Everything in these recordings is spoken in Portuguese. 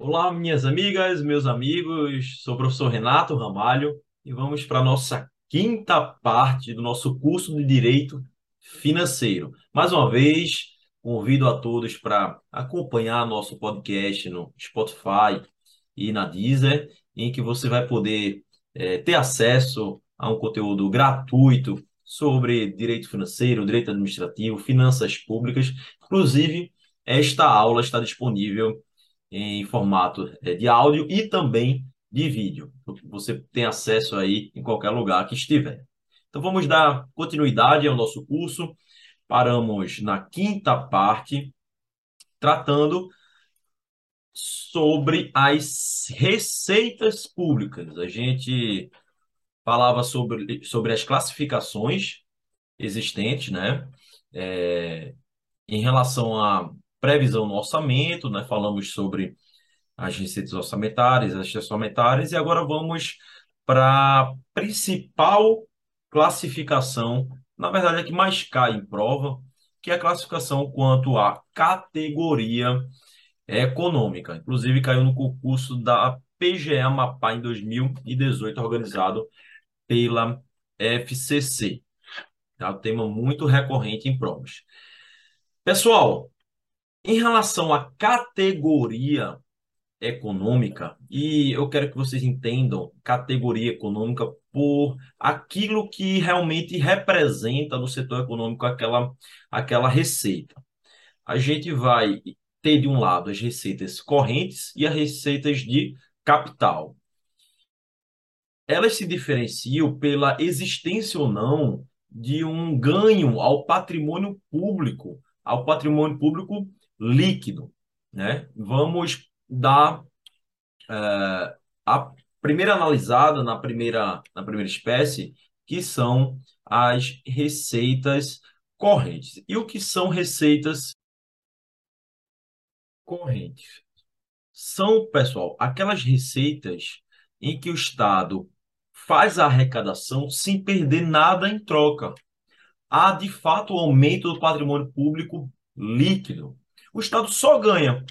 Olá, minhas amigas, meus amigos. Sou o professor Renato Ramalho e vamos para a nossa quinta parte do nosso curso de Direito Financeiro. Mais uma vez, convido a todos para acompanhar nosso podcast no Spotify e na Deezer, em que você vai poder é, ter acesso a um conteúdo gratuito sobre direito financeiro, direito administrativo, finanças públicas. Inclusive, esta aula está disponível em formato é, de áudio e também de vídeo. Você tem acesso aí em qualquer lugar que estiver. Então vamos dar continuidade ao nosso curso. Paramos na quinta parte, tratando sobre as receitas públicas. A gente falava sobre, sobre as classificações existentes, né? É, em relação a previsão no orçamento, né? Falamos sobre as receitas orçamentárias, as orçamentárias, e agora vamos para a principal classificação, na verdade, é que mais cai em prova, que é a classificação quanto à categoria econômica. Inclusive, caiu no concurso da PGE Amapá em 2018, organizado pela FCC. É um tema muito recorrente em provas. Pessoal, em relação à categoria econômica, e eu quero que vocês entendam categoria econômica por aquilo que realmente representa no setor econômico aquela, aquela receita. A gente vai ter de um lado as receitas correntes e as receitas de capital. Elas se diferenciam pela existência ou não de um ganho ao patrimônio público, ao patrimônio público líquido, né? Vamos dar é, a primeira analisada na primeira, na primeira espécie, que são as receitas correntes. E o que são receitas correntes? São, pessoal, aquelas receitas em que o Estado faz a arrecadação sem perder nada em troca. Há, de fato, o aumento do patrimônio público líquido. O Estado só ganha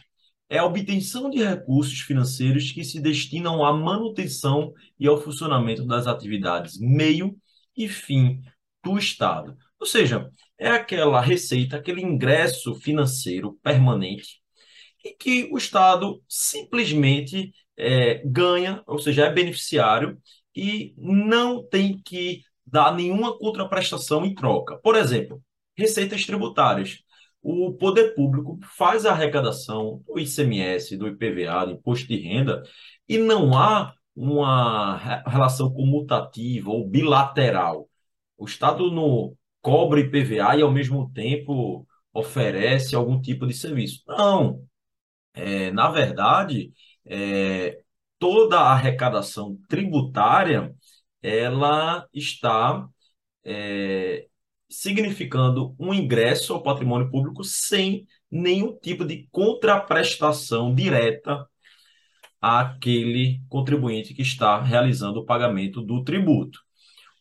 é a obtenção de recursos financeiros que se destinam à manutenção e ao funcionamento das atividades meio e fim do Estado. Ou seja, é aquela receita, aquele ingresso financeiro permanente e que o Estado simplesmente é, ganha, ou seja, é beneficiário e não tem que dar nenhuma contraprestação em troca. Por exemplo, receitas tributárias o poder público faz a arrecadação do ICMS, do IPVA, do imposto de renda, e não há uma relação comutativa ou bilateral. O Estado não cobra IPVA e, ao mesmo tempo, oferece algum tipo de serviço. Não. É, na verdade, é, toda a arrecadação tributária ela está é, significando um ingresso ao patrimônio público sem nenhum tipo de contraprestação direta àquele contribuinte que está realizando o pagamento do tributo.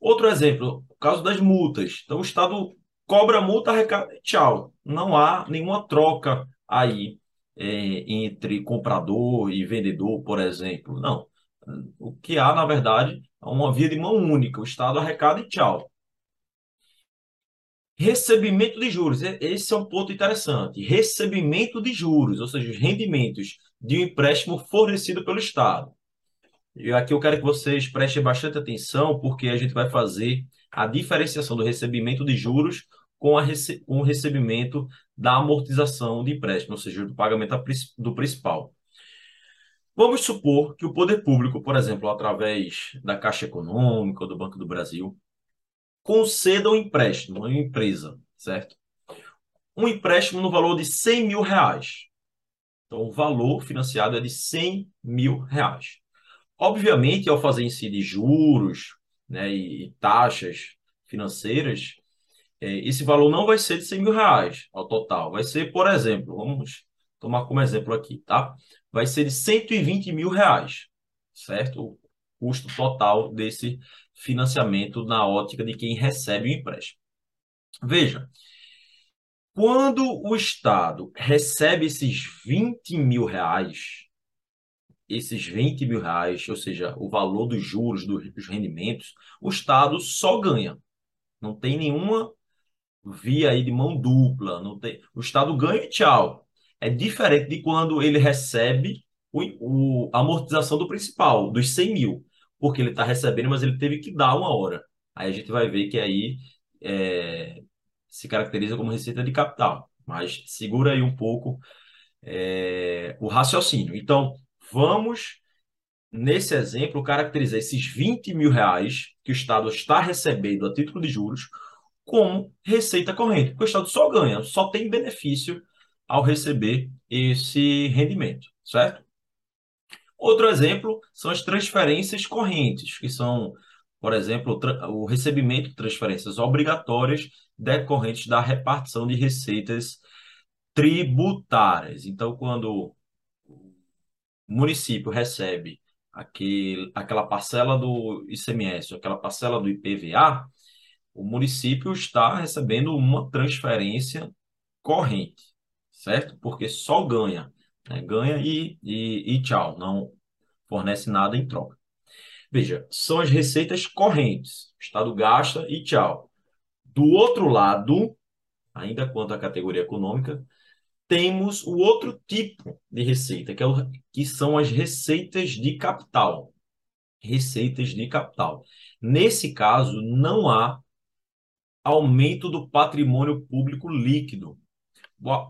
Outro exemplo, o caso das multas. Então, o Estado cobra multa, arrecada tchau. Não há nenhuma troca aí é, entre comprador e vendedor, por exemplo. Não. O que há, na verdade, é uma via de mão única. O Estado arrecada e tchau. Recebimento de juros, esse é um ponto interessante. Recebimento de juros, ou seja, os rendimentos de um empréstimo fornecido pelo Estado. E aqui eu quero que vocês prestem bastante atenção, porque a gente vai fazer a diferenciação do recebimento de juros com, a rece com o recebimento da amortização de empréstimo, ou seja, do pagamento do principal. Vamos supor que o poder público, por exemplo, através da Caixa Econômica ou do Banco do Brasil, conceda um empréstimo a uma empresa, certo? Um empréstimo no valor de 100 mil reais. Então, o valor financiado é de 100 mil reais. Obviamente, ao fazer incidir juros né, e, taxas financeiras, é, esse valor não vai ser de 100 mil reais ao total. Vai ser, por exemplo, vamos tomar como exemplo aqui, tá? Vai ser de 120 mil reais, certo? O custo total desse financiamento na ótica de quem recebe o empréstimo. Veja, quando o Estado recebe esses 20 mil reais, esses 20 mil reais, ou seja, o valor dos juros, dos rendimentos, o Estado só ganha. Não tem nenhuma via aí de mão dupla. Não tem... O Estado ganha e tchau. É diferente de quando ele recebe a amortização do principal, dos 100 mil, porque ele está recebendo, mas ele teve que dar uma hora. Aí a gente vai ver que aí é, se caracteriza como receita de capital. Mas segura aí um pouco é, o raciocínio. Então, vamos, nesse exemplo, caracterizar esses 20 mil reais que o Estado está recebendo a título de juros como receita corrente, porque o Estado só ganha, só tem benefício ao receber esse rendimento, certo? Outro exemplo são as transferências correntes, que são, por exemplo, o recebimento de transferências obrigatórias decorrentes da repartição de receitas tributárias. Então, quando o município recebe aquele, aquela parcela do ICMS, aquela parcela do IPVA, o município está recebendo uma transferência corrente, certo? Porque só ganha, né? ganha e, e, e tchau, não fornece nada em troca. Veja, são as receitas correntes. O Estado gasta e tchau. Do outro lado, ainda quanto à categoria econômica, temos o outro tipo de receita, que, é o, que são as receitas de capital. Receitas de capital. Nesse caso, não há aumento do patrimônio público líquido.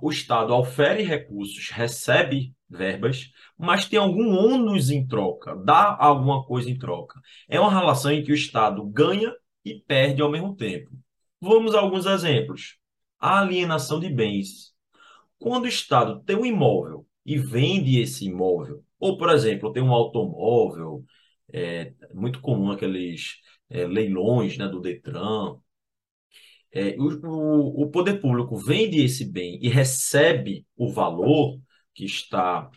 O Estado ofere recursos, recebe verbas, mas tem algum ônus em troca, dá alguma coisa em troca. É uma relação em que o Estado ganha e perde ao mesmo tempo. Vamos a alguns exemplos. A alienação de bens. Quando o Estado tem um imóvel e vende esse imóvel, ou, por exemplo, tem um automóvel, é muito comum aqueles é, leilões né, do Detran, é, o, o poder público vende esse bem e recebe o valor que está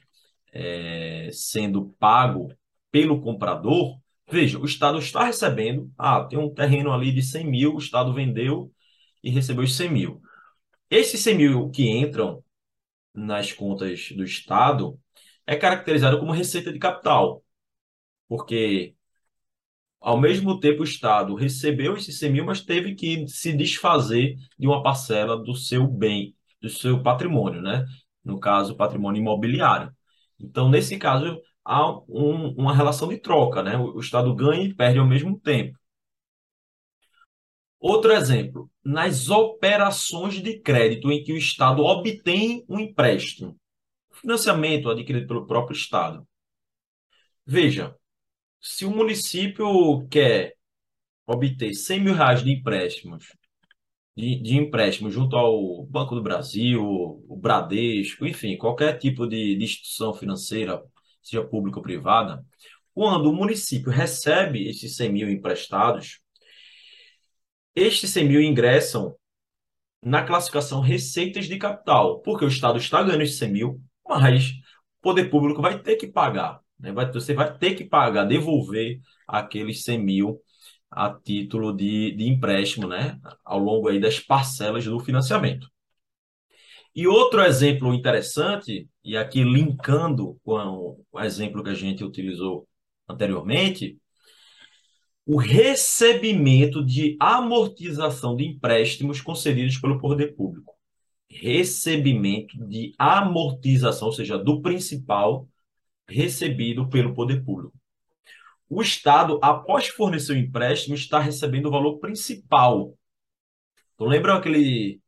é, sendo pago pelo comprador, veja, o Estado está recebendo, ah, tem um terreno ali de 100 mil, o Estado vendeu e recebeu os 100 mil. Esses 100 mil que entram nas contas do Estado é caracterizado como receita de capital, porque ao mesmo tempo o Estado recebeu esses 100 mil, mas teve que se desfazer de uma parcela do seu bem, do seu patrimônio, né? No caso, patrimônio imobiliário. Então, nesse caso, há um, uma relação de troca, né? O, o Estado ganha e perde ao mesmo tempo. Outro exemplo, nas operações de crédito em que o Estado obtém um empréstimo, financiamento adquirido pelo próprio Estado. Veja, se o município quer obter 100 mil reais de empréstimos, de, de empréstimo junto ao Banco do Brasil, o Bradesco, enfim, qualquer tipo de, de instituição financeira, seja pública ou privada, quando o município recebe esses 100 mil emprestados, estes 100 mil ingressam na classificação receitas de capital, porque o Estado está ganhando esses 100 mil, mas o poder público vai ter que pagar. Né? Vai, você vai ter que pagar, devolver aqueles 100 mil a título de, de empréstimo, né? Ao longo aí das parcelas do financiamento. E outro exemplo interessante, e aqui linkando com o exemplo que a gente utilizou anteriormente, o recebimento de amortização de empréstimos concedidos pelo poder público. Recebimento de amortização, ou seja, do principal recebido pelo poder público. O Estado, após fornecer o empréstimo, está recebendo o valor principal. Então, lembra aquele,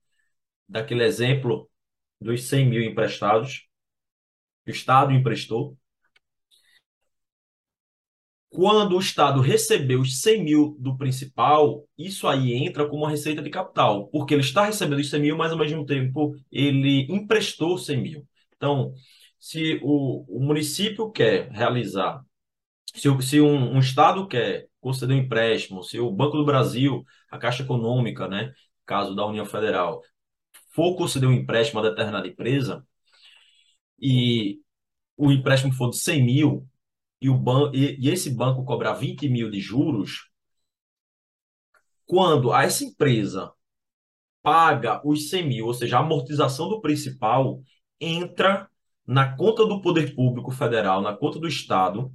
daquele exemplo dos 100 mil emprestados? O Estado emprestou. Quando o Estado recebeu os 100 mil do principal, isso aí entra como uma receita de capital, porque ele está recebendo os 100 mil, mas ao mesmo tempo ele emprestou 100 mil. Então, se o, o município quer realizar, se, se um, um, Estado quer conceder um empréstimo, se o Banco do Brasil, a Caixa Econômica, né, caso da União Federal, for conceder um empréstimo a determinada empresa, e o empréstimo for de 100 mil, e, o ban e, e esse banco cobrar 20 mil de juros, quando essa empresa paga os 100 mil, ou seja, a amortização do principal, entra na conta do poder público federal, na conta do Estado,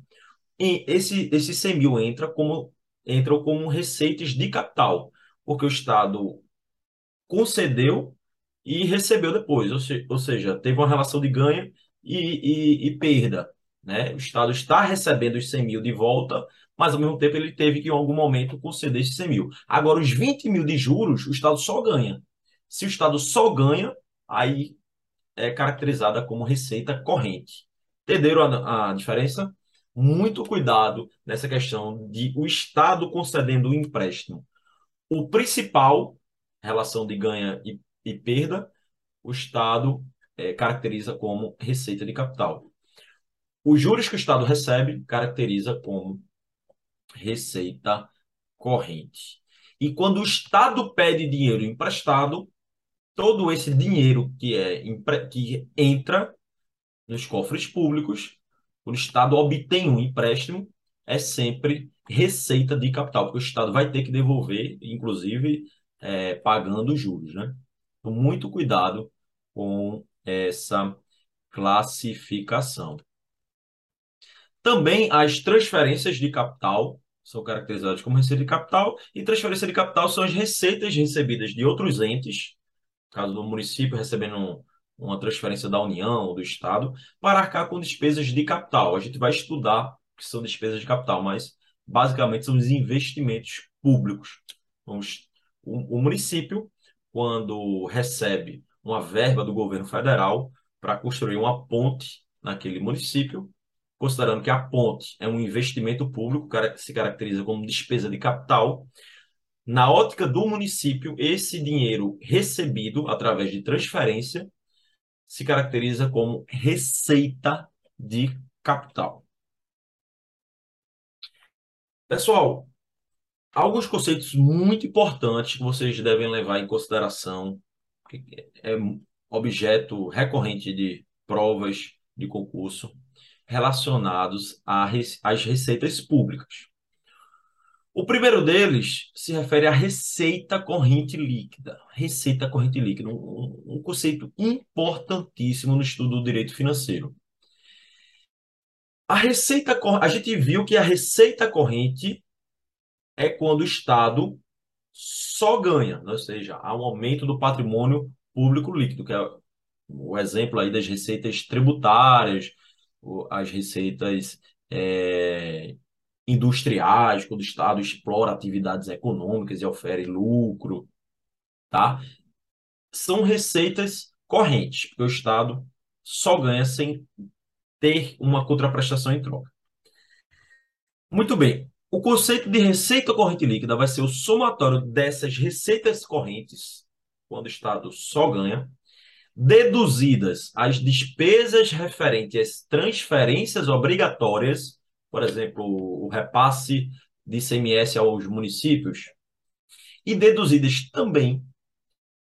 esse, esse 100 mil entra como, entram como receitas de capital, porque o Estado concedeu e recebeu depois, ou, se, ou seja, teve uma relação de ganho e, e, e, perda. Né? O Estado está recebendo os 100 mil de volta, mas ao mesmo tempo ele teve que em algum momento conceder esses 100 mil. Agora, os 20 mil de juros, o Estado só ganha. Se o Estado só ganha, aí é caracterizada como receita corrente. Entenderam a, a diferença? Muito cuidado nessa questão de o Estado concedendo o empréstimo. O principal, relação de ganha e, e perda, o Estado é, caracteriza como receita de capital. Os juros que o Estado recebe caracteriza como receita corrente. E quando o Estado pede dinheiro emprestado, todo esse dinheiro que é que entra nos cofres públicos, o Estado obtém um empréstimo, é sempre receita de capital, porque o Estado vai ter que devolver, inclusive é, pagando juros, né? Então, muito cuidado com essa classificação. Também as transferências de capital são caracterizadas como receita de capital, e transferência de capital são as receitas recebidas de outros entes, caso do município recebendo uma transferência da União, do Estado, para arcar com despesas de capital. A gente vai estudar o que são despesas de capital, mas basicamente são os investimentos públicos. o, o município, quando recebe uma verba do governo federal para construir uma ponte naquele município, considerando que a ponte é um investimento público, que se caracteriza como despesa de capital, na ótica do município, esse dinheiro recebido através de transferência se caracteriza como receita de capital. Pessoal, alguns conceitos muito importantes que vocês devem levar em consideração, que é objeto recorrente de provas de concurso, relacionados às receitas públicas. O primeiro deles se refere à receita corrente líquida. Receita corrente líquida, um, um conceito importantíssimo no estudo do direito financeiro. A receita a gente viu que a receita corrente é quando o Estado só ganha, né? ou seja, há um aumento do patrimônio público líquido, que é o exemplo aí das receitas tributárias, as receitas é, industriais, quando o Estado explora atividades econômicas e oferece lucro, tá? São receitas correntes, porque o Estado só ganha sem ter uma contraprestação em troca. Muito bem. O conceito de receita corrente líquida vai ser o somatório dessas receitas correntes, quando o Estado só ganha, deduzidas as despesas referentes às transferências obrigatórias por exemplo, o repasse de ICMS aos municípios, e deduzidas também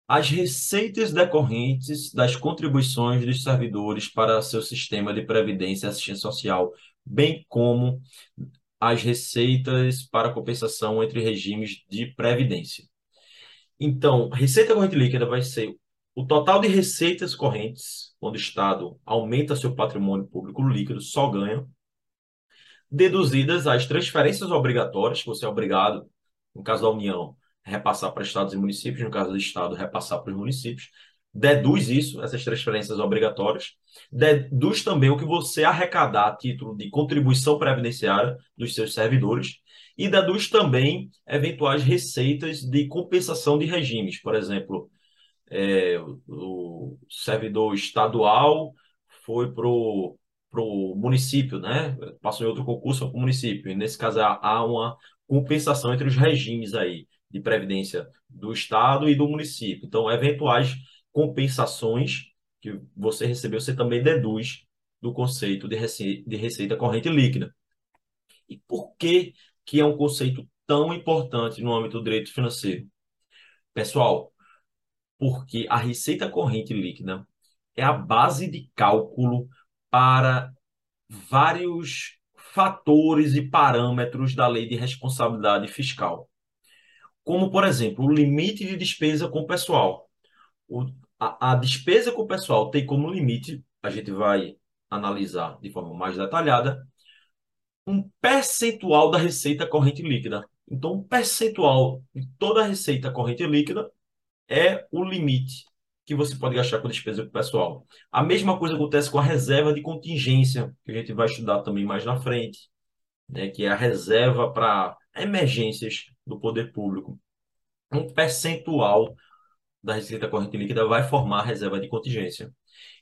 as receitas decorrentes das contribuições dos servidores para seu sistema de previdência e assistência social, bem como as receitas para compensação entre regimes de previdência. Então, receita corrente líquida vai ser o total de receitas correntes, quando o Estado aumenta seu patrimônio público líquido, só ganha, deduzidas as transferências obrigatórias, que você é obrigado, no caso da União, repassar para estados e municípios, no caso do Estado, repassar para os municípios. Deduz isso, essas transferências obrigatórias. Deduz também o que você arrecadar a título de contribuição previdenciária dos seus servidores. E deduz também eventuais receitas de compensação de regimes. Por exemplo, é, o servidor estadual foi para o para o município, né? Passou em outro concurso para o município. E nesse caso há uma compensação entre os regimes aí de previdência do estado e do município. Então, eventuais compensações que você recebeu, você também deduz do conceito de receita, de receita corrente líquida. E por que que é um conceito tão importante no âmbito do direito financeiro? Pessoal, porque a receita corrente líquida é a base de cálculo para vários fatores e parâmetros da lei de responsabilidade fiscal. Como, por exemplo, o limite de despesa com pessoal. O, a, a despesa com pessoal tem como limite a gente vai analisar de forma mais detalhada um percentual da receita corrente líquida. Então, um percentual de toda a receita corrente líquida é o limite que você pode gastar com despesa pessoal. A mesma coisa acontece com a reserva de contingência, que a gente vai estudar também mais na frente, né, que é a reserva para emergências do poder público. Um percentual da receita corrente líquida vai formar a reserva de contingência.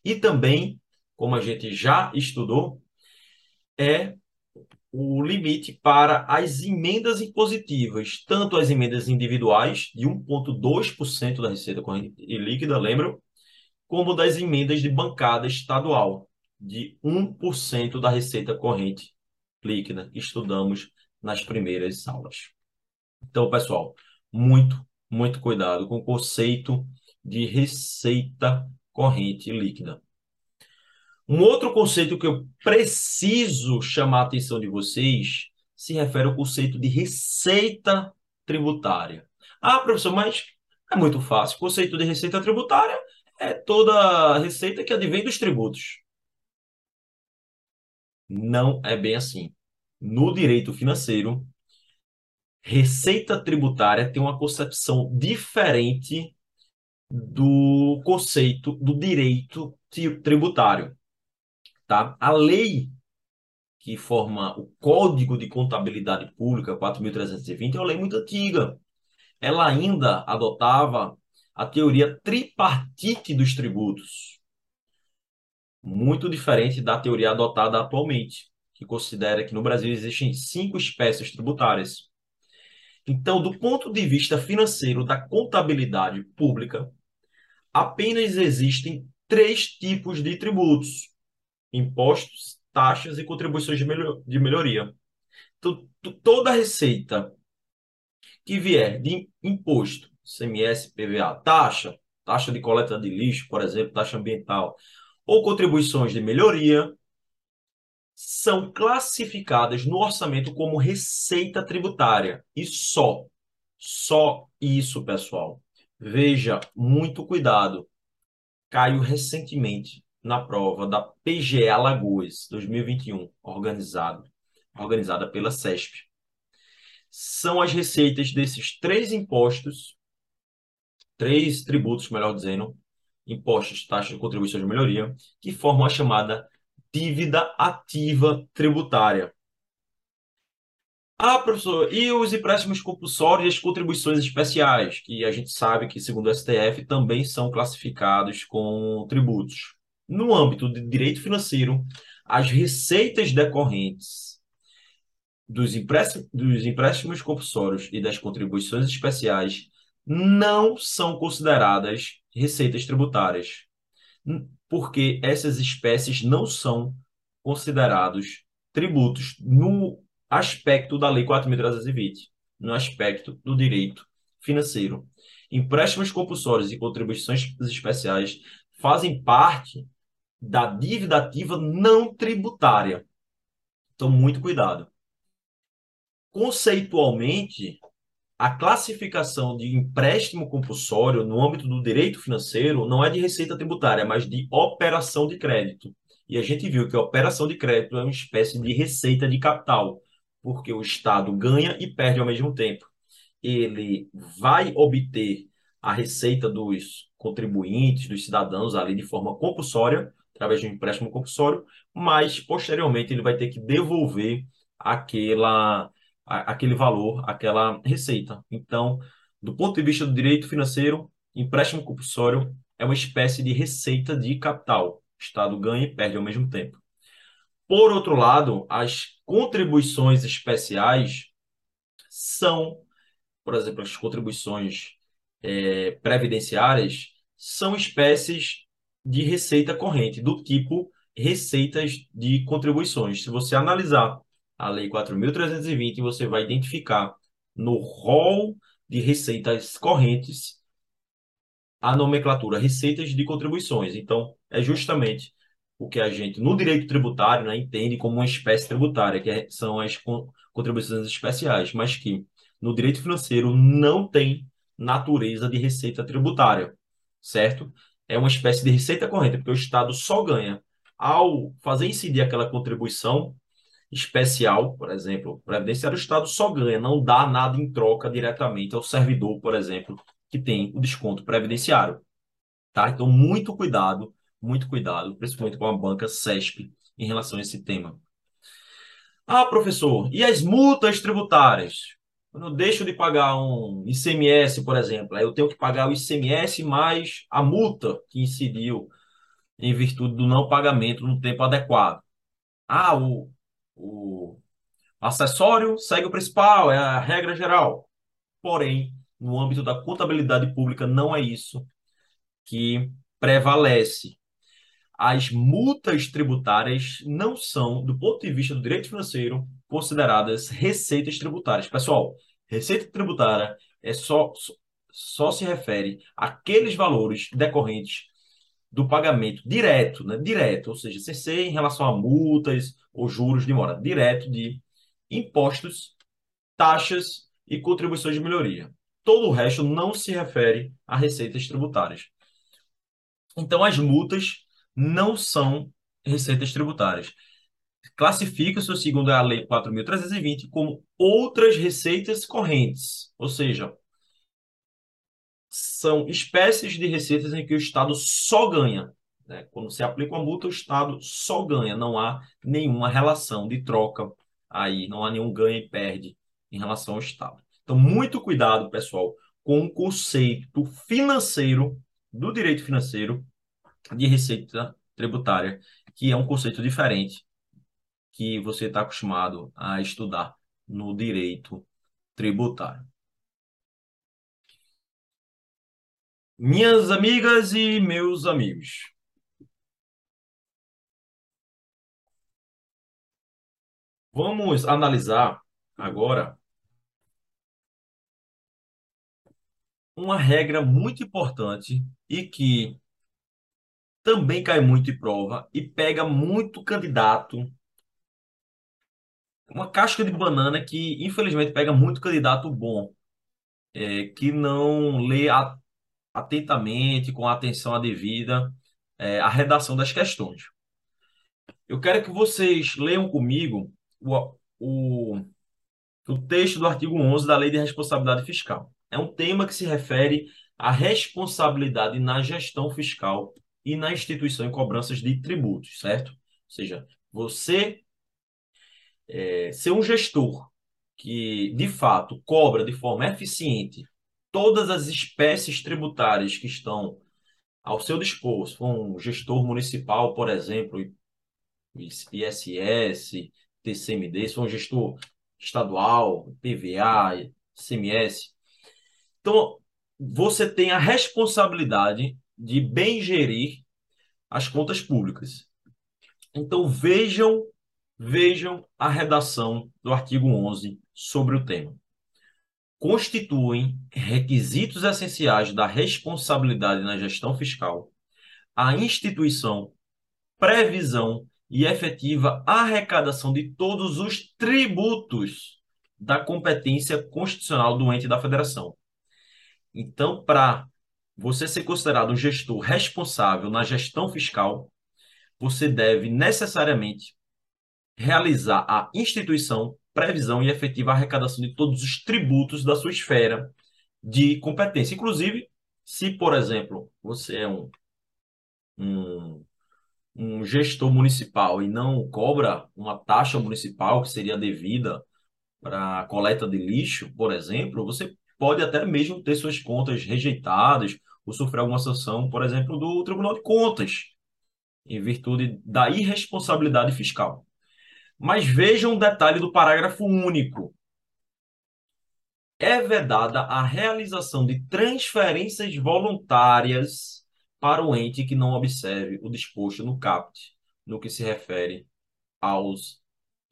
E também, como a gente já estudou, é o limite para as emendas impositivas, tanto as emendas individuais, de 1,2% da receita corrente líquida, lembram? Como das emendas de bancada estadual, de 1% da receita corrente líquida, que estudamos nas primeiras aulas. Então, pessoal, muito, muito cuidado com o conceito de receita corrente líquida. Um outro conceito que eu preciso chamar a atenção de vocês se refere ao conceito de receita tributária. Ah, professor, mas é muito fácil. O conceito de receita tributária é toda receita que advém dos tributos. Não é bem assim. No direito financeiro, receita tributária tem uma concepção diferente do conceito do direito tributário. Tá? A lei que forma o Código de Contabilidade Pública 4.320 é uma lei muito antiga. Ela ainda adotava a teoria tripartite dos tributos, muito diferente da teoria adotada atualmente, que considera que no Brasil existem cinco espécies tributárias. Então, do ponto de vista financeiro da contabilidade pública, apenas existem três tipos de tributos: impostos, taxas e contribuições de, melhor, de melhoria. Então, toda receita que vier de imposto, CMS, PVA, taxa, taxa de coleta de lixo, por exemplo, taxa ambiental, ou contribuições de melhoria, são classificadas no orçamento como receita tributária. E só, só isso, pessoal. Veja, muito cuidado. Caiu recentemente na prova da PGE Alagoas 2021, organizado, organizada pela CESP. São as receitas desses três impostos, três tributos, melhor dizendo, impostos, taxas de contribuição de melhoria, que formam a chamada dívida ativa tributária. Ah, professor, e os empréstimos compulsórios e as contribuições especiais, que a gente sabe que, segundo o STF, também são classificados com tributos no âmbito de direito financeiro, as receitas decorrentes dos empréstimos, dos empréstimos compulsórios e das contribuições especiais não são consideradas receitas tributárias, porque essas espécies não são considerados tributos no aspecto da Lei 4.320, no aspecto do direito financeiro. Empréstimos compulsórios e contribuições especiais fazem parte da dívida ativa não tributária. Então, muito cuidado. Conceitualmente, a classificação de empréstimo compulsório no âmbito do direito financeiro não é de receita tributária, mas de operação de crédito. E a gente viu que a operação de crédito é uma espécie de receita de capital, porque o Estado ganha e perde ao mesmo tempo. Ele vai obter a receita dos contribuintes, dos cidadãos ali de forma compulsória, através de um empréstimo compulsório, mas posteriormente ele vai ter que devolver aquela, aquele valor, aquela receita. Então, do ponto de vista do direito financeiro, empréstimo compulsório é uma espécie de receita de capital. O Estado ganha e perde ao mesmo tempo. Por outro lado, as contribuições especiais são, por exemplo, as contribuições é, previdenciárias são espécies de receita corrente, do tipo receitas de contribuições. Se você analisar a Lei 4.320, você vai identificar no rol de receitas correntes a nomenclatura receitas de contribuições. Então, é justamente o que a gente, no direito tributário, né, entende como uma espécie tributária, que é, são as contribuições especiais, mas que no direito financeiro não tem natureza de receita tributária, certo? É uma espécie de receita corrente, porque o Estado só ganha ao fazer incidir aquela contribuição especial, por exemplo, previdenciário, o Estado só ganha, não dá nada em troca diretamente ao servidor, por exemplo, que tem o desconto previdenciário. Tá? Então, muito cuidado, muito cuidado, principalmente com a banca CESP, em relação a esse tema. Ah, professor, e as multas tributárias? Quando eu deixo de pagar um ICMS, por exemplo, aí eu tenho que pagar o ICMS mais a multa que incidiu em virtude do não pagamento no tempo adequado. Ah, o, o acessório segue o principal, é a regra geral. Porém, no âmbito da contabilidade pública, não é isso que prevalece. As multas tributárias não são, do ponto de vista do direito financeiro, consideradas receitas tributárias. Pessoal, receita tributária é só, só se refere àqueles valores decorrentes do pagamento direto, né? Direto, ou seja, sem em relação a multas ou juros de mora, direto de impostos, taxas e contribuições de melhoria. Todo o resto não se refere a receitas tributárias. Então, as multas não são receitas tributárias. Classifica-se, segundo a Lei 4.320, como outras receitas correntes, ou seja, são espécies de receitas em que o Estado só ganha. Né? Quando se aplica uma multa, o Estado só ganha, não há nenhuma relação de troca aí, não há nenhum ganho e perde em relação ao Estado. Então, muito cuidado, pessoal, com o conceito financeiro, do direito financeiro, de receita tributária, que é um conceito diferente que você está acostumado a estudar no direito tributário. Minhas amigas e meus amigos. Vamos analisar agora uma regra muito importante e que também cai muito em prova e pega muito candidato. Uma casca de banana que, infelizmente, pega muito candidato bom, é, que não lê a atentamente, com a atenção devida, é, a redação das questões. Eu quero que vocês leiam comigo o, o, o texto do artigo 11 da Lei de Responsabilidade Fiscal. É um tema que se refere à responsabilidade na gestão fiscal e na instituição e cobranças de tributos, certo? Ou seja, você é, ser um gestor que, de fato, cobra de forma eficiente todas as espécies tributárias que estão ao seu dispor, um gestor municipal, por exemplo, ISS, TCMD, se um gestor estadual, PVA, CMS. Então, você tem a responsabilidade de bem gerir as contas públicas. Então, vejam, vejam a redação do artigo 11 sobre o tema constituem requisitos essenciais da responsabilidade na gestão fiscal, a instituição, previsão e efetiva arrecadação de todos os tributos da competência constitucional do ente da federação. Então, para você ser considerado um gestor responsável na gestão fiscal, você deve necessariamente realizar a instituição, previsão e efetiva arrecadação de todos os tributos da sua esfera de competência. Inclusive, se, por exemplo, você é um, um, um gestor municipal e não cobra uma taxa municipal que seria devida para coleta de lixo, por exemplo, você pode até mesmo ter suas contas rejeitadas ou sofrer alguma sanção, por exemplo, do Tribunal de Contas, em virtude da irresponsabilidade fiscal. Mas vejam um detalhe do parágrafo único. É vedada a realização de transferências voluntárias para o ente que não observe o disposto no CAPT, no que se refere aos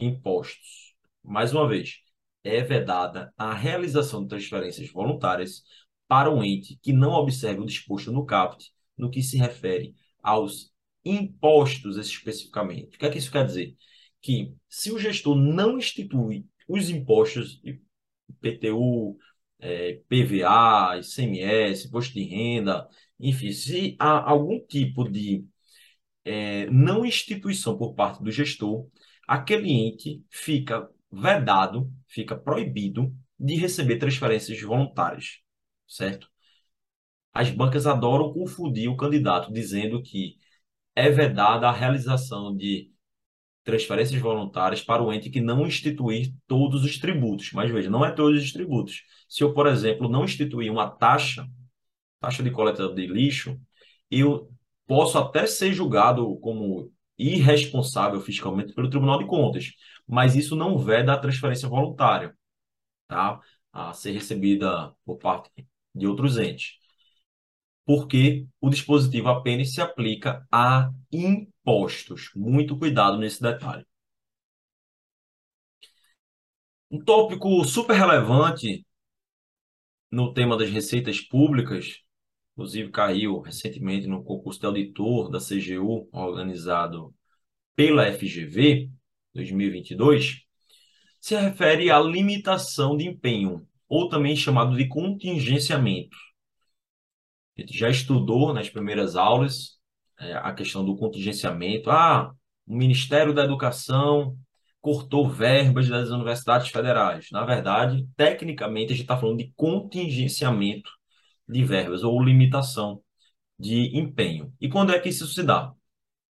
impostos. Mais uma vez, é vedada a realização de transferências voluntárias para o ente que não observe o disposto no CAPT, no que se refere aos impostos especificamente. O que é que isso quer dizer? que se o gestor não institui os impostos, IPTU, é, PVA, ICMS, imposto de renda, enfim, se há algum tipo de é, não instituição por parte do gestor, aquele ente fica vedado, fica proibido de receber transferências voluntárias, certo? As bancas adoram confundir o candidato dizendo que é vedada a realização de transferências voluntárias para o ente que não instituir todos os tributos. Mas veja, não é todos os tributos. Se eu, por exemplo, não instituir uma taxa, taxa de coleta de lixo, eu posso até ser julgado como irresponsável fiscalmente pelo Tribunal de Contas, mas isso não veda a transferência voluntária, tá? A ser recebida por parte de outros entes. Porque o dispositivo apenas se aplica a impostos. Muito cuidado nesse detalhe. Um tópico super relevante no tema das receitas públicas, inclusive caiu recentemente no concurso de auditor da CGU, organizado pela FGV 2022, se refere à limitação de empenho, ou também chamado de contingenciamento. A gente já estudou nas primeiras aulas é, a questão do contingenciamento. Ah, o Ministério da Educação cortou verbas das universidades federais. Na verdade, tecnicamente, a gente está falando de contingenciamento de verbas ou limitação de empenho. E quando é que isso se dá?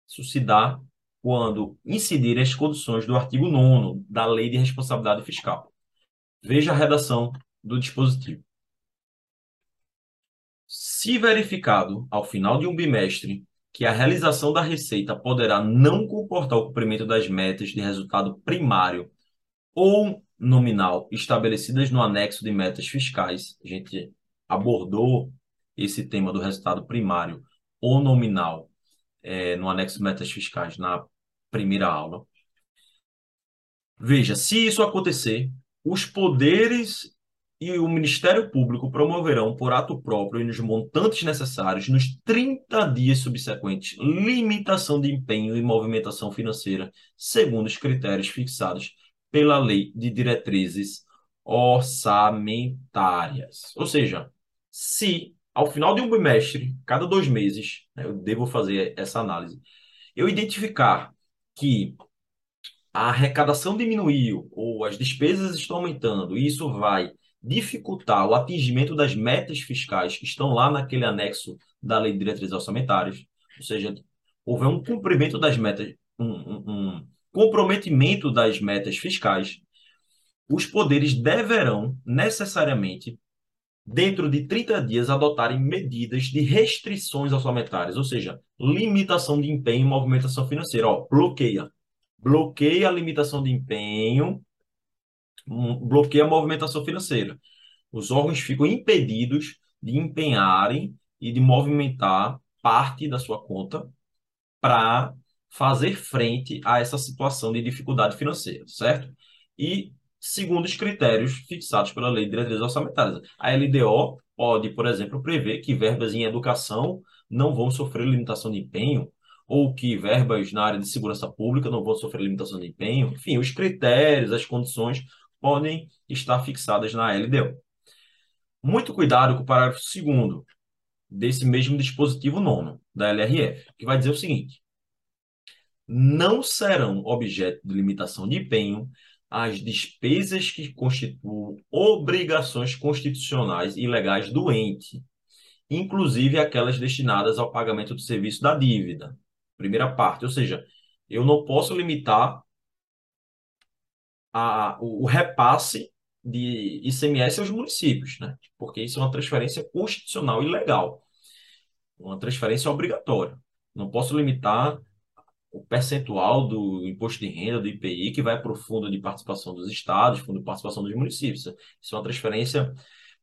Isso se dá quando incidir as condições do artigo 9 da Lei de Responsabilidade Fiscal. Veja a redação do dispositivo. Se verificado, ao final de um bimestre, que a realização da receita poderá não comportar o cumprimento das metas de resultado primário ou nominal estabelecidas no anexo de metas fiscais, a gente abordou esse tema do resultado primário ou nominal é, no anexo de metas fiscais na primeira aula. Veja, se isso acontecer, os poderes e o Ministério Público promoverão, por ato próprio e nos montantes necessários, nos 30 dias subsequentes, limitação de empenho e movimentação financeira, segundo os critérios fixados pela Lei de Diretrizes Orçamentárias. Ou seja, se ao final de um bimestre, cada dois meses, né, eu devo fazer essa análise, eu identificar que a arrecadação diminuiu ou as despesas estão aumentando, e isso vai dificultar o atingimento das metas fiscais que estão lá naquele anexo da Lei de Diretrizes Orçamentárias, ou seja, houver um cumprimento das metas, um, um, um comprometimento das metas fiscais, os poderes deverão necessariamente, dentro de 30 dias, adotarem medidas de restrições orçamentárias, ou seja, limitação de empenho e movimentação financeira. Ó, bloqueia. Bloqueia a limitação de empenho bloqueia a movimentação financeira. Os órgãos ficam impedidos de empenharem e de movimentar parte da sua conta para fazer frente a essa situação de dificuldade financeira, certo? E segundo os critérios fixados pela Lei de Diretrizes Orçamentárias. A LDO pode, por exemplo, prever que verbas em educação não vão sofrer limitação de empenho, ou que verbas na área de segurança pública não vão sofrer limitação de empenho. Enfim, os critérios, as condições podem estar fixadas na LDO. Muito cuidado com o parágrafo 2 desse mesmo dispositivo nono da LRF, que vai dizer o seguinte: não serão objeto de limitação de empenho as despesas que constituam obrigações constitucionais e legais do ente, inclusive aquelas destinadas ao pagamento do serviço da dívida. Primeira parte, ou seja, eu não posso limitar a, o, o repasse de ICMS aos municípios, né? Porque isso é uma transferência constitucional e legal, uma transferência obrigatória. Não posso limitar o percentual do imposto de renda, do IPI, que vai para o fundo de participação dos estados, fundo de participação dos municípios. Isso é uma transferência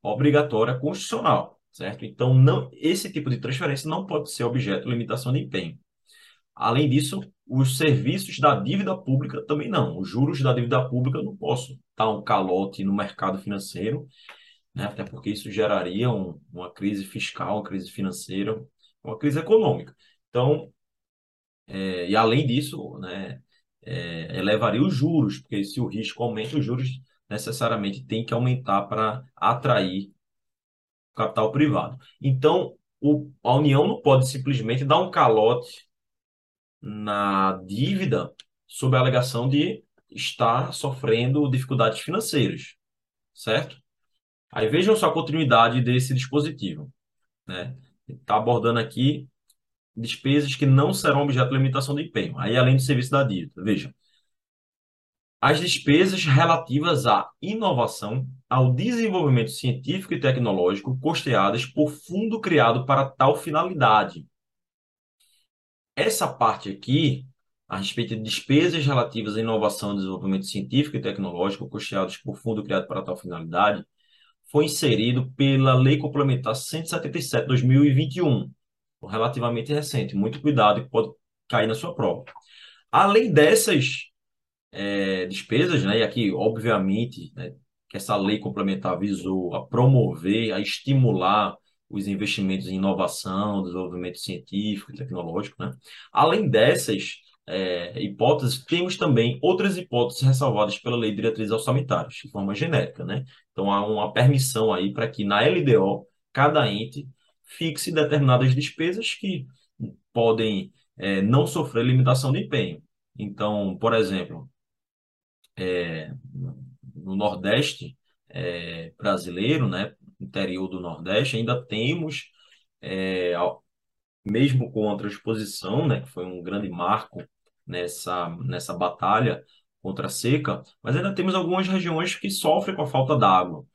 obrigatória constitucional, certo? Então, não, esse tipo de transferência não pode ser objeto de limitação de empenho. Além disso, os serviços da dívida pública também não. Os juros da dívida pública não posso dar um calote no mercado financeiro, né? até porque isso geraria um, uma crise fiscal, uma crise financeira, uma crise econômica. Então, é, e além disso, né, é, elevaria os juros, porque se o risco aumenta, os juros necessariamente tem que aumentar para atrair capital privado. Então, o, a União não pode simplesmente dar um calote na dívida sob a alegação de estar sofrendo dificuldades financeiras, certo? Aí vejam só a continuidade desse dispositivo, né? Está abordando aqui despesas que não serão objeto de limitação de empenho. Aí, além do serviço da dívida, veja. As despesas relativas à inovação, ao desenvolvimento científico e tecnológico custeadas por fundo criado para tal finalidade. Essa parte aqui, a respeito de despesas relativas à inovação, desenvolvimento científico e tecnológico custeadas por fundo criado para tal finalidade, foi inserido pela Lei Complementar 177 de 2021, relativamente recente. Muito cuidado que pode cair na sua prova. Além dessas é, despesas, né, e aqui, obviamente, né, que essa lei complementar visou a promover, a estimular os investimentos em inovação, desenvolvimento científico e tecnológico. Né? Além dessas é, hipóteses, temos também outras hipóteses ressalvadas pela Lei de Diretrizes Orçamentárias, de forma genérica. Né? Então, há uma permissão aí para que na LDO, cada ente fixe determinadas despesas que podem é, não sofrer limitação de empenho. Então, por exemplo, é, no Nordeste é, brasileiro, né, interior do Nordeste, ainda temos, é, mesmo com a transposição, né, que foi um grande marco nessa, nessa batalha contra a seca, mas ainda temos algumas regiões que sofrem com a falta d'água.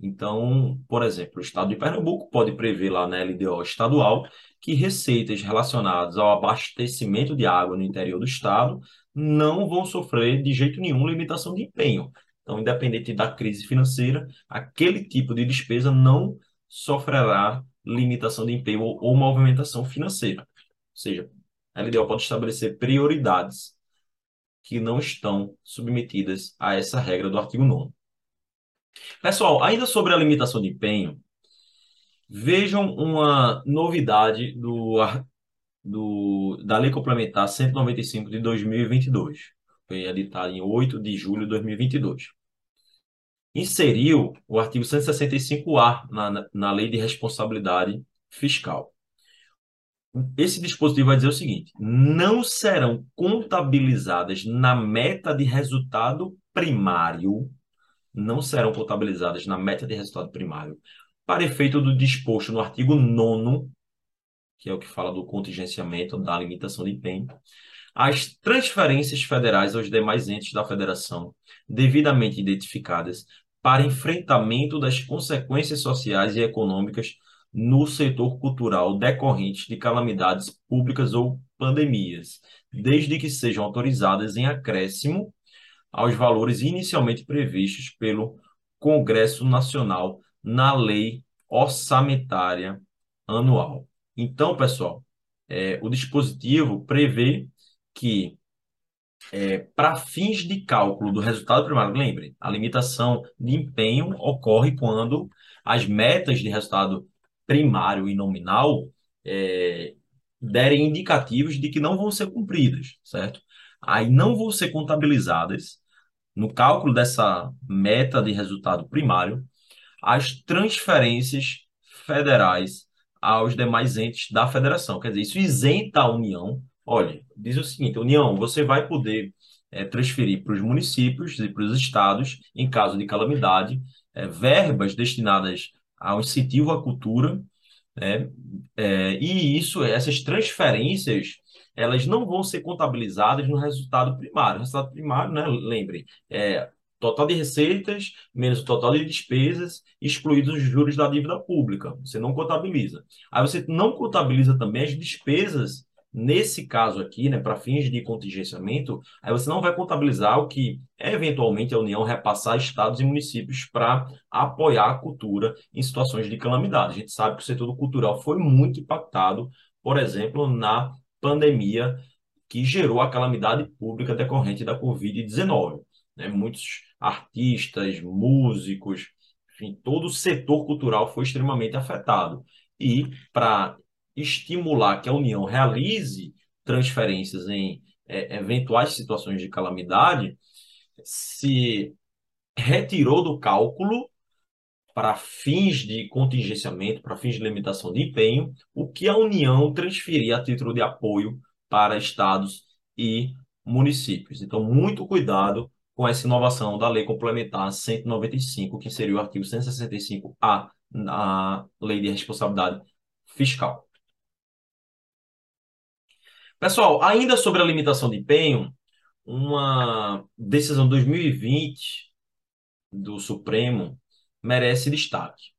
Então, por exemplo, o Estado de Pernambuco pode prever lá na LDO estadual que receitas relacionadas ao abastecimento de água no interior do Estado não vão sofrer de jeito nenhum limitação de empenho. Então, independente da crise financeira, aquele tipo de despesa não sofrerá limitação de empenho ou, ou movimentação financeira. Ou seja, a LDO pode estabelecer prioridades que não estão submetidas a essa regra do artigo 9. Pessoal, ainda sobre a limitação de empenho, vejam uma novidade do, do, da Lei Complementar 195 de 2022. Foi editada em 8 de julho de 2022. Inseriu o artigo 165-A na, na Lei de Responsabilidade Fiscal. Esse dispositivo vai dizer o seguinte: não serão contabilizadas na meta de resultado primário não serão contabilizadas na meta de resultado primário para efeito do disposto no artigo 9 que é o que fala do contingenciamento, da limitação de empenho, as transferências federais aos demais entes da federação, devidamente identificadas, para enfrentamento das consequências sociais e econômicas no setor cultural decorrentes de calamidades públicas ou pandemias, desde que sejam autorizadas em acréscimo aos valores inicialmente previstos pelo Congresso Nacional na Lei Orçamentária Anual. Então, pessoal, é, o dispositivo prevê que, é, para fins de cálculo do resultado primário, lembre, a limitação de empenho ocorre quando as metas de resultado primário e nominal é, derem indicativos de que não vão ser cumpridas, certo? aí não vão ser contabilizadas no cálculo dessa meta de resultado primário as transferências federais aos demais entes da federação. Quer dizer, isso isenta a União. Olha, diz o seguinte: União, você vai poder é, transferir para os municípios e para os estados, em caso de calamidade, é, verbas destinadas ao incentivo à cultura, né? É, e isso, essas transferências elas não vão ser contabilizadas no resultado primário. O resultado primário, né, lembrem, é total de receitas menos o total de despesas, excluídos os juros da dívida pública. Você não contabiliza. Aí você não contabiliza também as despesas, nesse caso aqui, né, para fins de contingenciamento, aí você não vai contabilizar o que eventualmente a União repassar a estados e municípios para apoiar a cultura em situações de calamidade. A gente sabe que o setor cultural foi muito impactado, por exemplo, na pandemia que gerou a calamidade pública decorrente da Covid-19. Né? Muitos artistas, músicos, enfim, todo o setor cultural foi extremamente afetado. E para estimular que a União realize transferências em é, eventuais situações de calamidade, se retirou do cálculo para fins de contingenciamento, para fins de limitação de empenho, o que a União transferia a título de apoio para estados e municípios. Então, muito cuidado com essa inovação da Lei Complementar 195, que seria o artigo 165A na Lei de Responsabilidade Fiscal. Pessoal, ainda sobre a limitação de empenho, uma decisão de 2020 do Supremo merece destaque.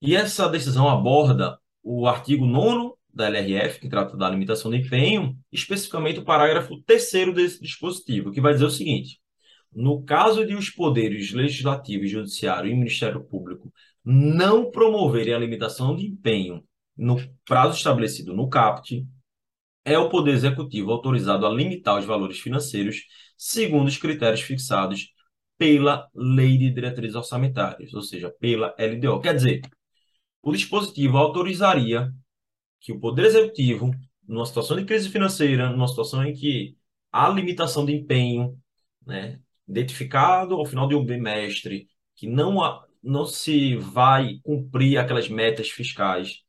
E essa decisão aborda o artigo 9 da LRF, que trata da limitação de empenho, especificamente o parágrafo 3 desse dispositivo, que vai dizer o seguinte: no caso de os poderes legislativo, judiciário e Ministério Público não promoverem a limitação de empenho no prazo estabelecido no CAPT, é o Poder Executivo autorizado a limitar os valores financeiros segundo os critérios fixados pela Lei de Diretrizes Orçamentárias, ou seja, pela LDO. Quer dizer, o dispositivo autorizaria que o Poder Executivo, numa situação de crise financeira, numa situação em que há limitação de empenho, né, identificado ao final de um bimestre, que não, há, não se vai cumprir aquelas metas fiscais,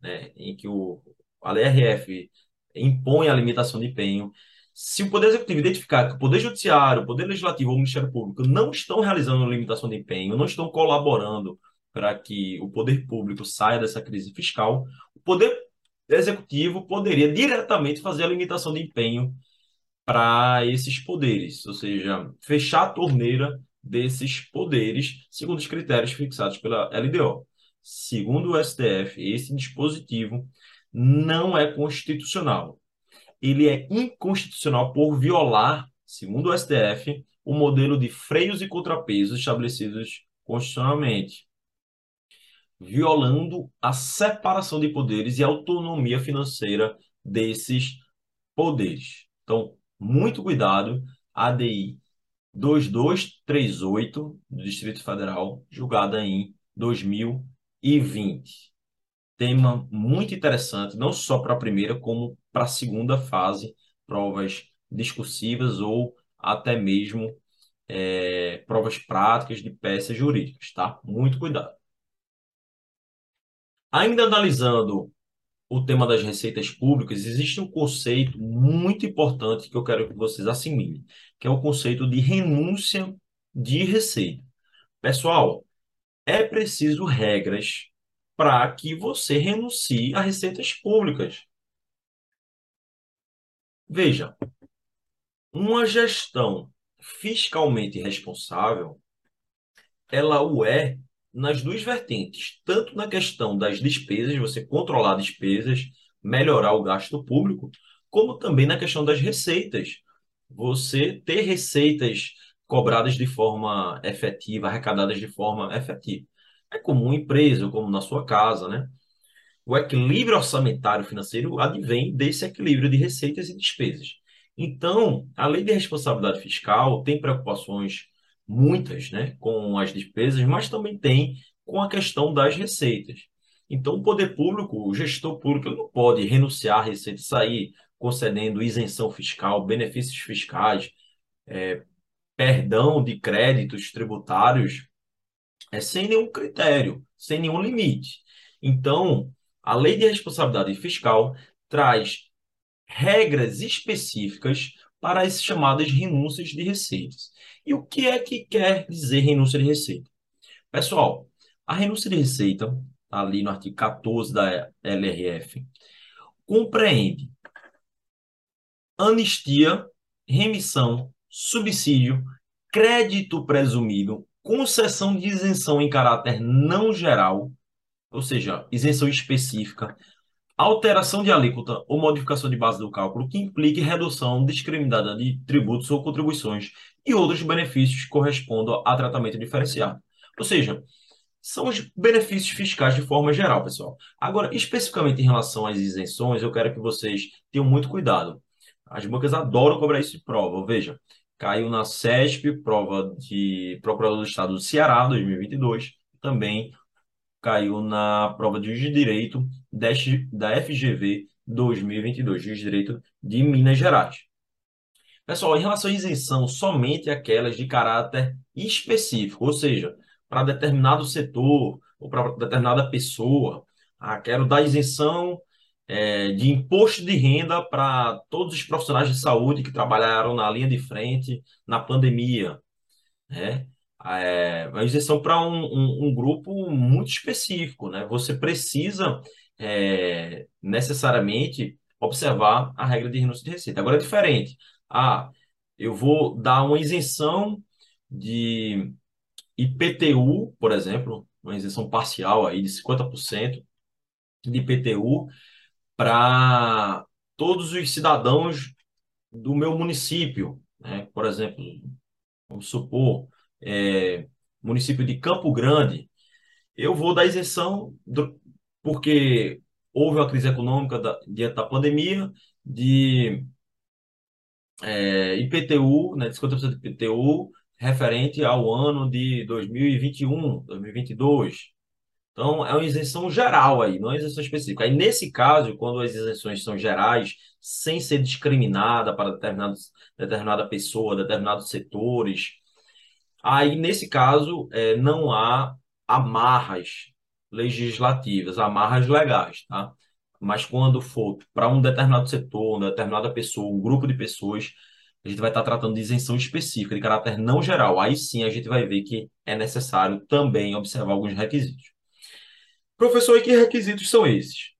né, em que o, a LRF impõe a limitação de empenho. Se o Poder Executivo identificar que o Poder Judiciário, o Poder Legislativo ou o Ministério Público não estão realizando limitação de empenho, não estão colaborando para que o poder público saia dessa crise fiscal, o Poder Executivo poderia diretamente fazer a limitação de empenho para esses poderes, ou seja, fechar a torneira desses poderes segundo os critérios fixados pela LDO. Segundo o STF, esse dispositivo não é constitucional. Ele é inconstitucional por violar, segundo o STF, o modelo de freios e contrapesos estabelecidos constitucionalmente, violando a separação de poderes e a autonomia financeira desses poderes. Então, muito cuidado, ADI 2238 do Distrito Federal, julgada em 2020 tema muito interessante, não só para a primeira, como para a segunda fase, provas discursivas ou até mesmo é, provas práticas de peças jurídicas, tá? Muito cuidado. Ainda analisando o tema das receitas públicas, existe um conceito muito importante que eu quero que vocês assimilem, que é o conceito de renúncia de receita. Pessoal, é preciso regras para que você renuncie a receitas públicas. Veja, uma gestão fiscalmente responsável, ela o é nas duas vertentes, tanto na questão das despesas, você controlar despesas, melhorar o gasto público, como também na questão das receitas. Você ter receitas cobradas de forma efetiva, arrecadadas de forma efetiva. É como uma empresa, como na sua casa, né? O equilíbrio orçamentário financeiro advém desse equilíbrio de receitas e despesas. Então, a lei de responsabilidade fiscal tem preocupações muitas, né, com as despesas, mas também tem com a questão das receitas. Então, o poder público, o gestor público, não pode renunciar à receita, sair concedendo isenção fiscal, benefícios fiscais, é, perdão de créditos tributários é sem nenhum critério, sem nenhum limite. Então, a lei de responsabilidade fiscal traz regras específicas para as chamadas renúncias de receitas. E o que é que quer dizer renúncia de receita? Pessoal, a renúncia de receita, ali no artigo 14 da LRF, compreende anistia, remissão, subsídio, crédito presumido, concessão de isenção em caráter não geral, ou seja, isenção específica, alteração de alíquota ou modificação de base do cálculo que implique redução discriminada de tributos ou contribuições e outros benefícios que correspondam a tratamento diferenciado. Ou seja, são os benefícios fiscais de forma geral, pessoal. Agora, especificamente em relação às isenções, eu quero que vocês tenham muito cuidado. As bancas adoram cobrar isso de prova. Veja, caiu na CESP, prova de Procurador do Estado do Ceará, 2022, também caiu na prova de Juiz de Direito da FGV 2022, Juiz de Direito de Minas Gerais. Pessoal, em relação à isenção, somente aquelas de caráter específico, ou seja, para determinado setor ou para determinada pessoa. Ah, quero dar isenção é, de imposto de renda para todos os profissionais de saúde que trabalharam na linha de frente na pandemia. Né? É uma isenção para um, um, um, grupo muito específico. Né? Você precisa é, necessariamente observar a regra de renúncia de receita. Agora é diferente. Ah, eu vou dar uma isenção de IPTU, por exemplo, uma isenção parcial aí de 50% de IPTU para todos os cidadãos do meu município. Né? Por exemplo, vamos supor, é, município de Campo Grande, eu vou dar isenção do, porque houve uma crise econômica da, diante da pandemia, de é, IPTU, né, 50% de IPTU, referente ao ano de 2021, 2022. Então, é uma isenção geral aí, não é uma isenção específica. Aí, nesse caso, quando as isenções são gerais, sem ser discriminada para determinada pessoa, determinados setores, aí, nesse caso, é, não há amarras legislativas, amarras legais, tá? Mas quando for para um determinado setor, uma determinada pessoa, um grupo de pessoas, a gente vai estar tratando de isenção específica, de caráter não geral. Aí sim a gente vai ver que é necessário também observar alguns requisitos. Professor, e que requisitos são esses?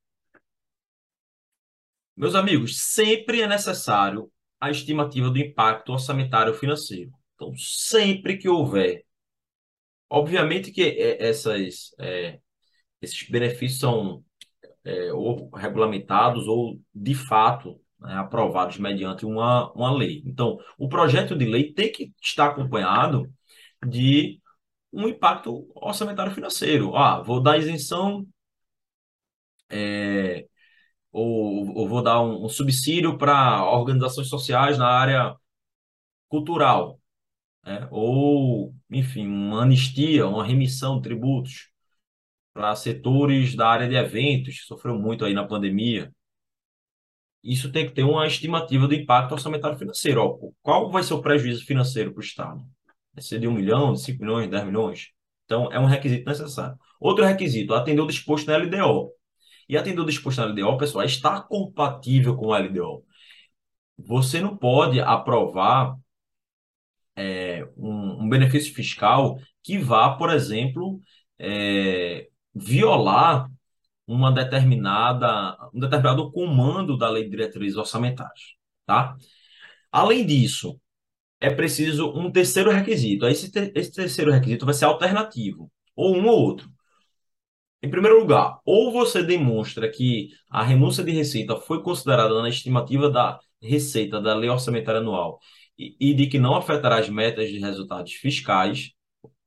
Meus amigos, sempre é necessário a estimativa do impacto orçamentário financeiro. Então, sempre que houver, obviamente que é, essas, é, esses benefícios são é, ou regulamentados ou de fato né, aprovados mediante uma, uma lei. Então, o projeto de lei tem que estar acompanhado de um impacto orçamentário financeiro. Ah, vou dar isenção, é, ou, ou, vou dar um, um subsídio para organizações sociais na área cultural, né? ou, enfim, uma anistia, uma remissão de tributos para setores da área de eventos, que sofreu muito aí na pandemia. Isso tem que ter uma estimativa do impacto orçamentário financeiro. Ó, qual vai ser o prejuízo financeiro para o Estado? Ser de 1 milhão, de 5 milhões, 10 milhões? Então, é um requisito necessário. Outro requisito, atender o disposto na LDO. E atender o disposto na LDO, pessoal, é estar compatível com a LDO. Você não pode aprovar é, um, um, benefício fiscal que vá, por exemplo, é, violar uma determinada, um determinado comando da Lei de Diretrizes Orçamentárias. Tá? Além disso, é preciso um terceiro requisito. Esse, esse terceiro requisito vai ser alternativo, ou um ou outro. Em primeiro lugar, ou você demonstra que a renúncia de receita foi considerada na estimativa da receita da lei orçamentária anual e, e de que não afetará as metas de resultados fiscais,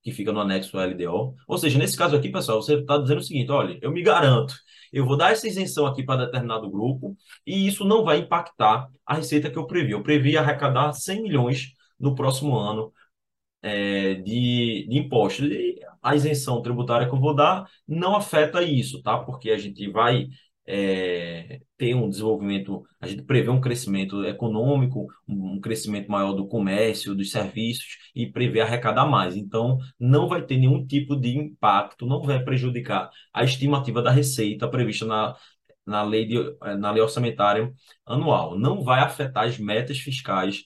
que fica no anexo LDO. Ou seja, nesse caso aqui, pessoal, você está dizendo o seguinte: olha, eu me garanto, eu vou dar essa isenção aqui para determinado grupo e isso não vai impactar a receita que eu previ. Eu previ arrecadar 100 milhões no próximo ano é, de, de impostos. E a isenção tributária que eu vou dar não afeta isso, tá? Porque a gente vai é, ter um desenvolvimento, a gente prevê um crescimento econômico, um crescimento maior do comércio, dos serviços e prevê arrecadar mais. Então, não vai ter nenhum tipo de impacto, não vai prejudicar a estimativa da receita prevista na, na, lei, de, na lei orçamentária anual. Não vai afetar as metas fiscais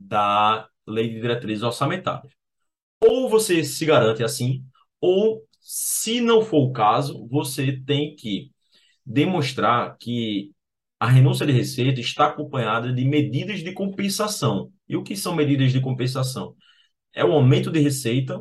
da lei de diretrizes orçamentárias. Ou você se garante assim, ou, se não for o caso, você tem que demonstrar que a renúncia de receita está acompanhada de medidas de compensação. E o que são medidas de compensação? É o aumento de receita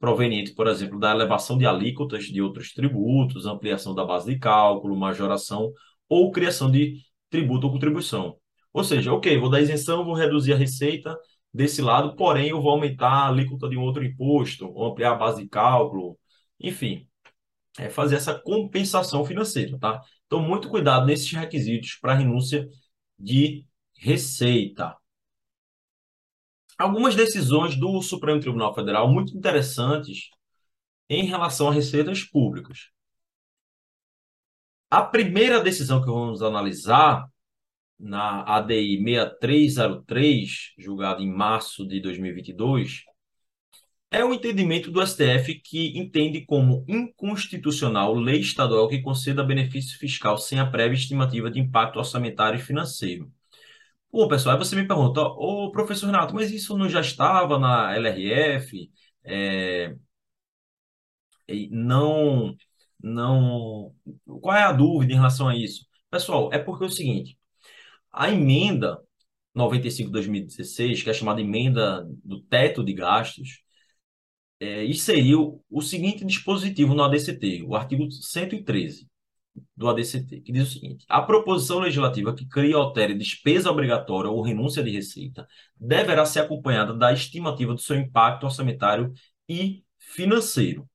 proveniente, por exemplo, da elevação de alíquotas de outros tributos, ampliação da base de cálculo, majoração ou criação de tributo ou contribuição. Ou seja, ok, vou dar isenção, vou reduzir a receita desse lado, porém eu vou aumentar a alíquota de um outro imposto, ampliar a base de cálculo, enfim, é fazer essa compensação financeira, tá? Então, muito cuidado nesses requisitos para renúncia de receita. Algumas decisões do Supremo Tribunal Federal muito interessantes em relação a receitas públicas. A primeira decisão que vamos analisar na ADI 6303, julgada em março de 2022, é o entendimento do STF que entende como inconstitucional lei estadual que conceda benefício fiscal sem a prévia estimativa de impacto orçamentário e financeiro. Bom, pessoal, aí você me pergunta, ô professor Renato, mas isso não já estava na LRF? É, não, não. Qual é a dúvida em relação a isso? Pessoal, é porque é o seguinte: a emenda 95/2016, que é chamada emenda do teto de gastos, é, inseriu o seguinte dispositivo no ADCT, o artigo 113 do ADCT, que diz o seguinte: a proposição legislativa que cria ou altere despesa obrigatória ou renúncia de receita deverá ser acompanhada da estimativa do seu impacto orçamentário e financeiro.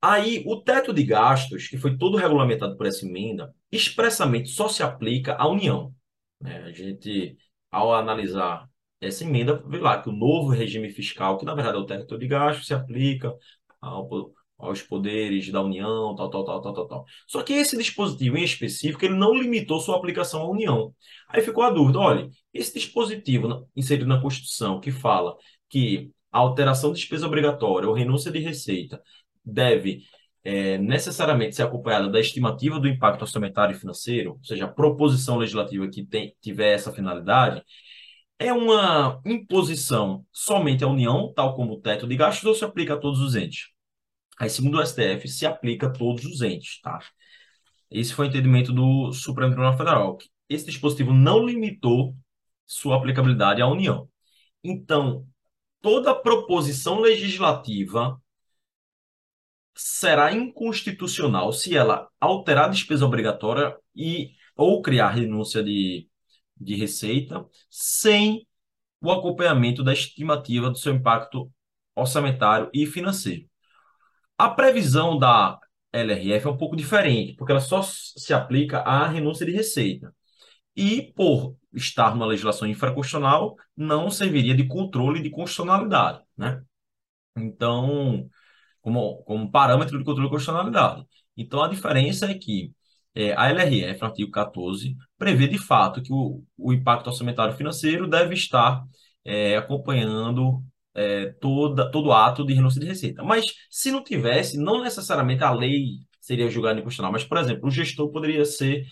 Aí, o teto de gastos, que foi todo regulamentado por essa emenda, expressamente só se aplica à União. Né? A gente, ao analisar essa emenda, vê lá que o novo regime fiscal, que na verdade é o teto de gastos, se aplica ao, aos poderes da União, tal, tal, tal, tal, tal, tal. Só que esse dispositivo em específico, ele não limitou sua aplicação à União. Aí ficou a dúvida, olha, esse dispositivo inserido na Constituição que fala que a alteração de despesa obrigatória ou renúncia de receita deve é, necessariamente ser acompanhada da estimativa do impacto orçamentário e financeiro, ou seja, a proposição legislativa que tem, tiver essa finalidade, é uma imposição somente à União, tal como o teto de gastos, ou se aplica a todos os entes? Aí, segundo o STF, se aplica a todos os entes, tá? Esse foi o entendimento do Supremo Tribunal Federal. Que esse dispositivo não limitou sua aplicabilidade à União. Então, toda proposição legislativa será inconstitucional se ela alterar a despesa obrigatória e ou criar renúncia de, de receita sem o acompanhamento da estimativa do seu impacto orçamentário e financeiro. A previsão da LRF é um pouco diferente, porque ela só se aplica à renúncia de receita. E, por estar numa legislação infraconstitucional, não serviria de controle de constitucionalidade, né? Então, como, como parâmetro de controle de constitucionalidade. Então, a diferença é que é, a LRF, no artigo 14, prevê de fato que o, o impacto orçamentário financeiro deve estar é, acompanhando é, toda, todo ato de renúncia de receita. Mas, se não tivesse, não necessariamente a lei seria julgada inconstitucional, mas, por exemplo, o gestor poderia ser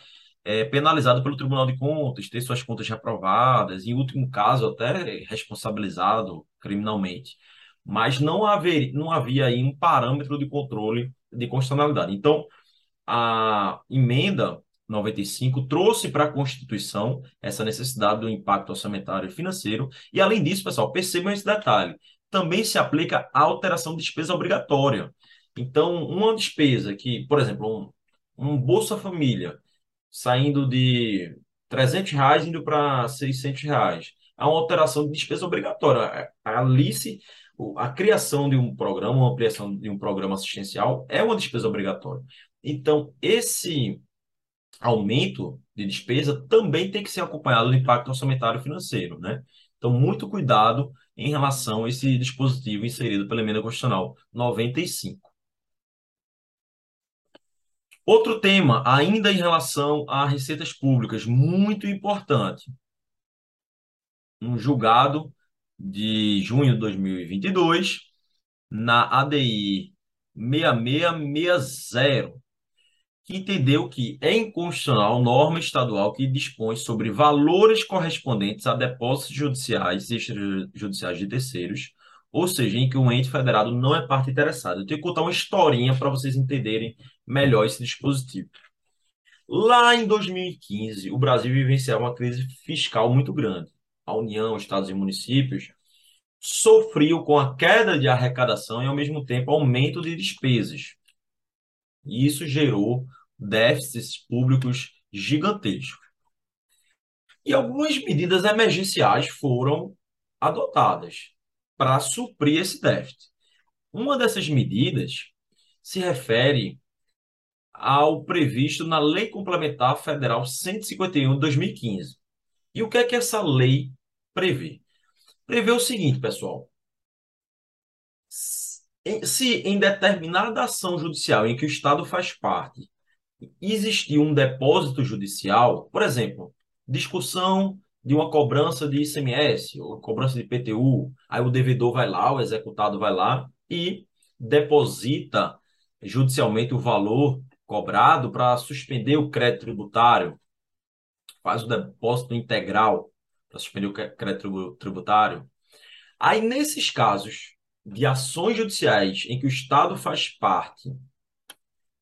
é, penalizado pelo Tribunal de Contas, ter suas contas reprovadas, em último caso, até responsabilizado criminalmente mas não, haver, não havia aí um parâmetro de controle de constitucionalidade. Então, a emenda 95 trouxe para a Constituição essa necessidade do impacto orçamentário e financeiro, e além disso, pessoal, percebam esse detalhe, também se aplica a alteração de despesa obrigatória. Então, uma despesa que, por exemplo, um, um Bolsa Família saindo de 300 reais indo para 600 reais, há uma alteração de despesa obrigatória. A Alice a criação de um programa, uma ampliação de um programa assistencial é uma despesa obrigatória. Então, esse aumento de despesa também tem que ser acompanhado do impacto orçamentário financeiro, né? Então, muito cuidado em relação a esse dispositivo inserido pela emenda constitucional 95. Outro tema, ainda em relação a receitas públicas, muito importante. Um julgado de junho de 2022, na ADI 6660, que entendeu que é inconstitucional norma estadual que dispõe sobre valores correspondentes a depósitos judiciais e extrajudiciais de terceiros, ou seja, em que o ente federado não é parte interessada. Eu tenho que contar uma historinha para vocês entenderem melhor esse dispositivo. Lá em 2015, o Brasil vivenciava uma crise fiscal muito grande a União, estados e municípios, sofriu com a queda de arrecadação e, ao mesmo tempo, aumento de despesas. E isso gerou déficits públicos gigantescos. E algumas medidas emergenciais foram adotadas para suprir esse déficit. Uma dessas medidas se refere ao previsto na Lei Complementar Federal 151 de 2015. E o que é que essa lei prevê? Prevê o seguinte, pessoal. Se em determinada ação judicial em que o Estado faz parte existir um depósito judicial, por exemplo, discussão de uma cobrança de ICMS, ou cobrança de IPTU, aí o devedor vai lá, o executado vai lá e deposita judicialmente o valor cobrado para suspender o crédito tributário, faz o depósito integral suspender o crédito tributário. Aí, nesses casos de ações judiciais em que o Estado faz parte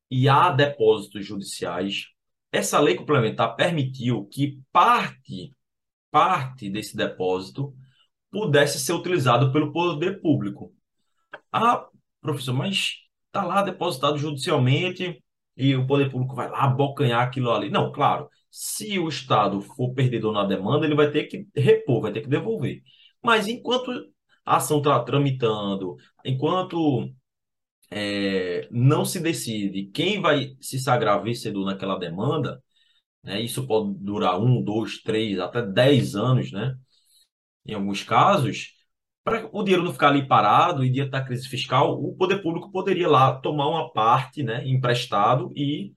e há depósitos judiciais, essa lei complementar permitiu que parte, parte desse depósito pudesse ser utilizado pelo poder público. Ah, professor, mas está lá depositado judicialmente e o poder público vai lá abocanhar aquilo ali. Não, claro, se o Estado for perdedor na demanda, ele vai ter que repor, vai ter que devolver. Mas enquanto a ação está tramitando, enquanto é, não se decide quem vai se sagrar vencedor naquela demanda, né, isso pode durar um, dois, três, até dez anos, né? Em alguns casos, para o dinheiro não ficar ali parado e diante da crise fiscal, o poder público poderia lá tomar uma parte, né, emprestado e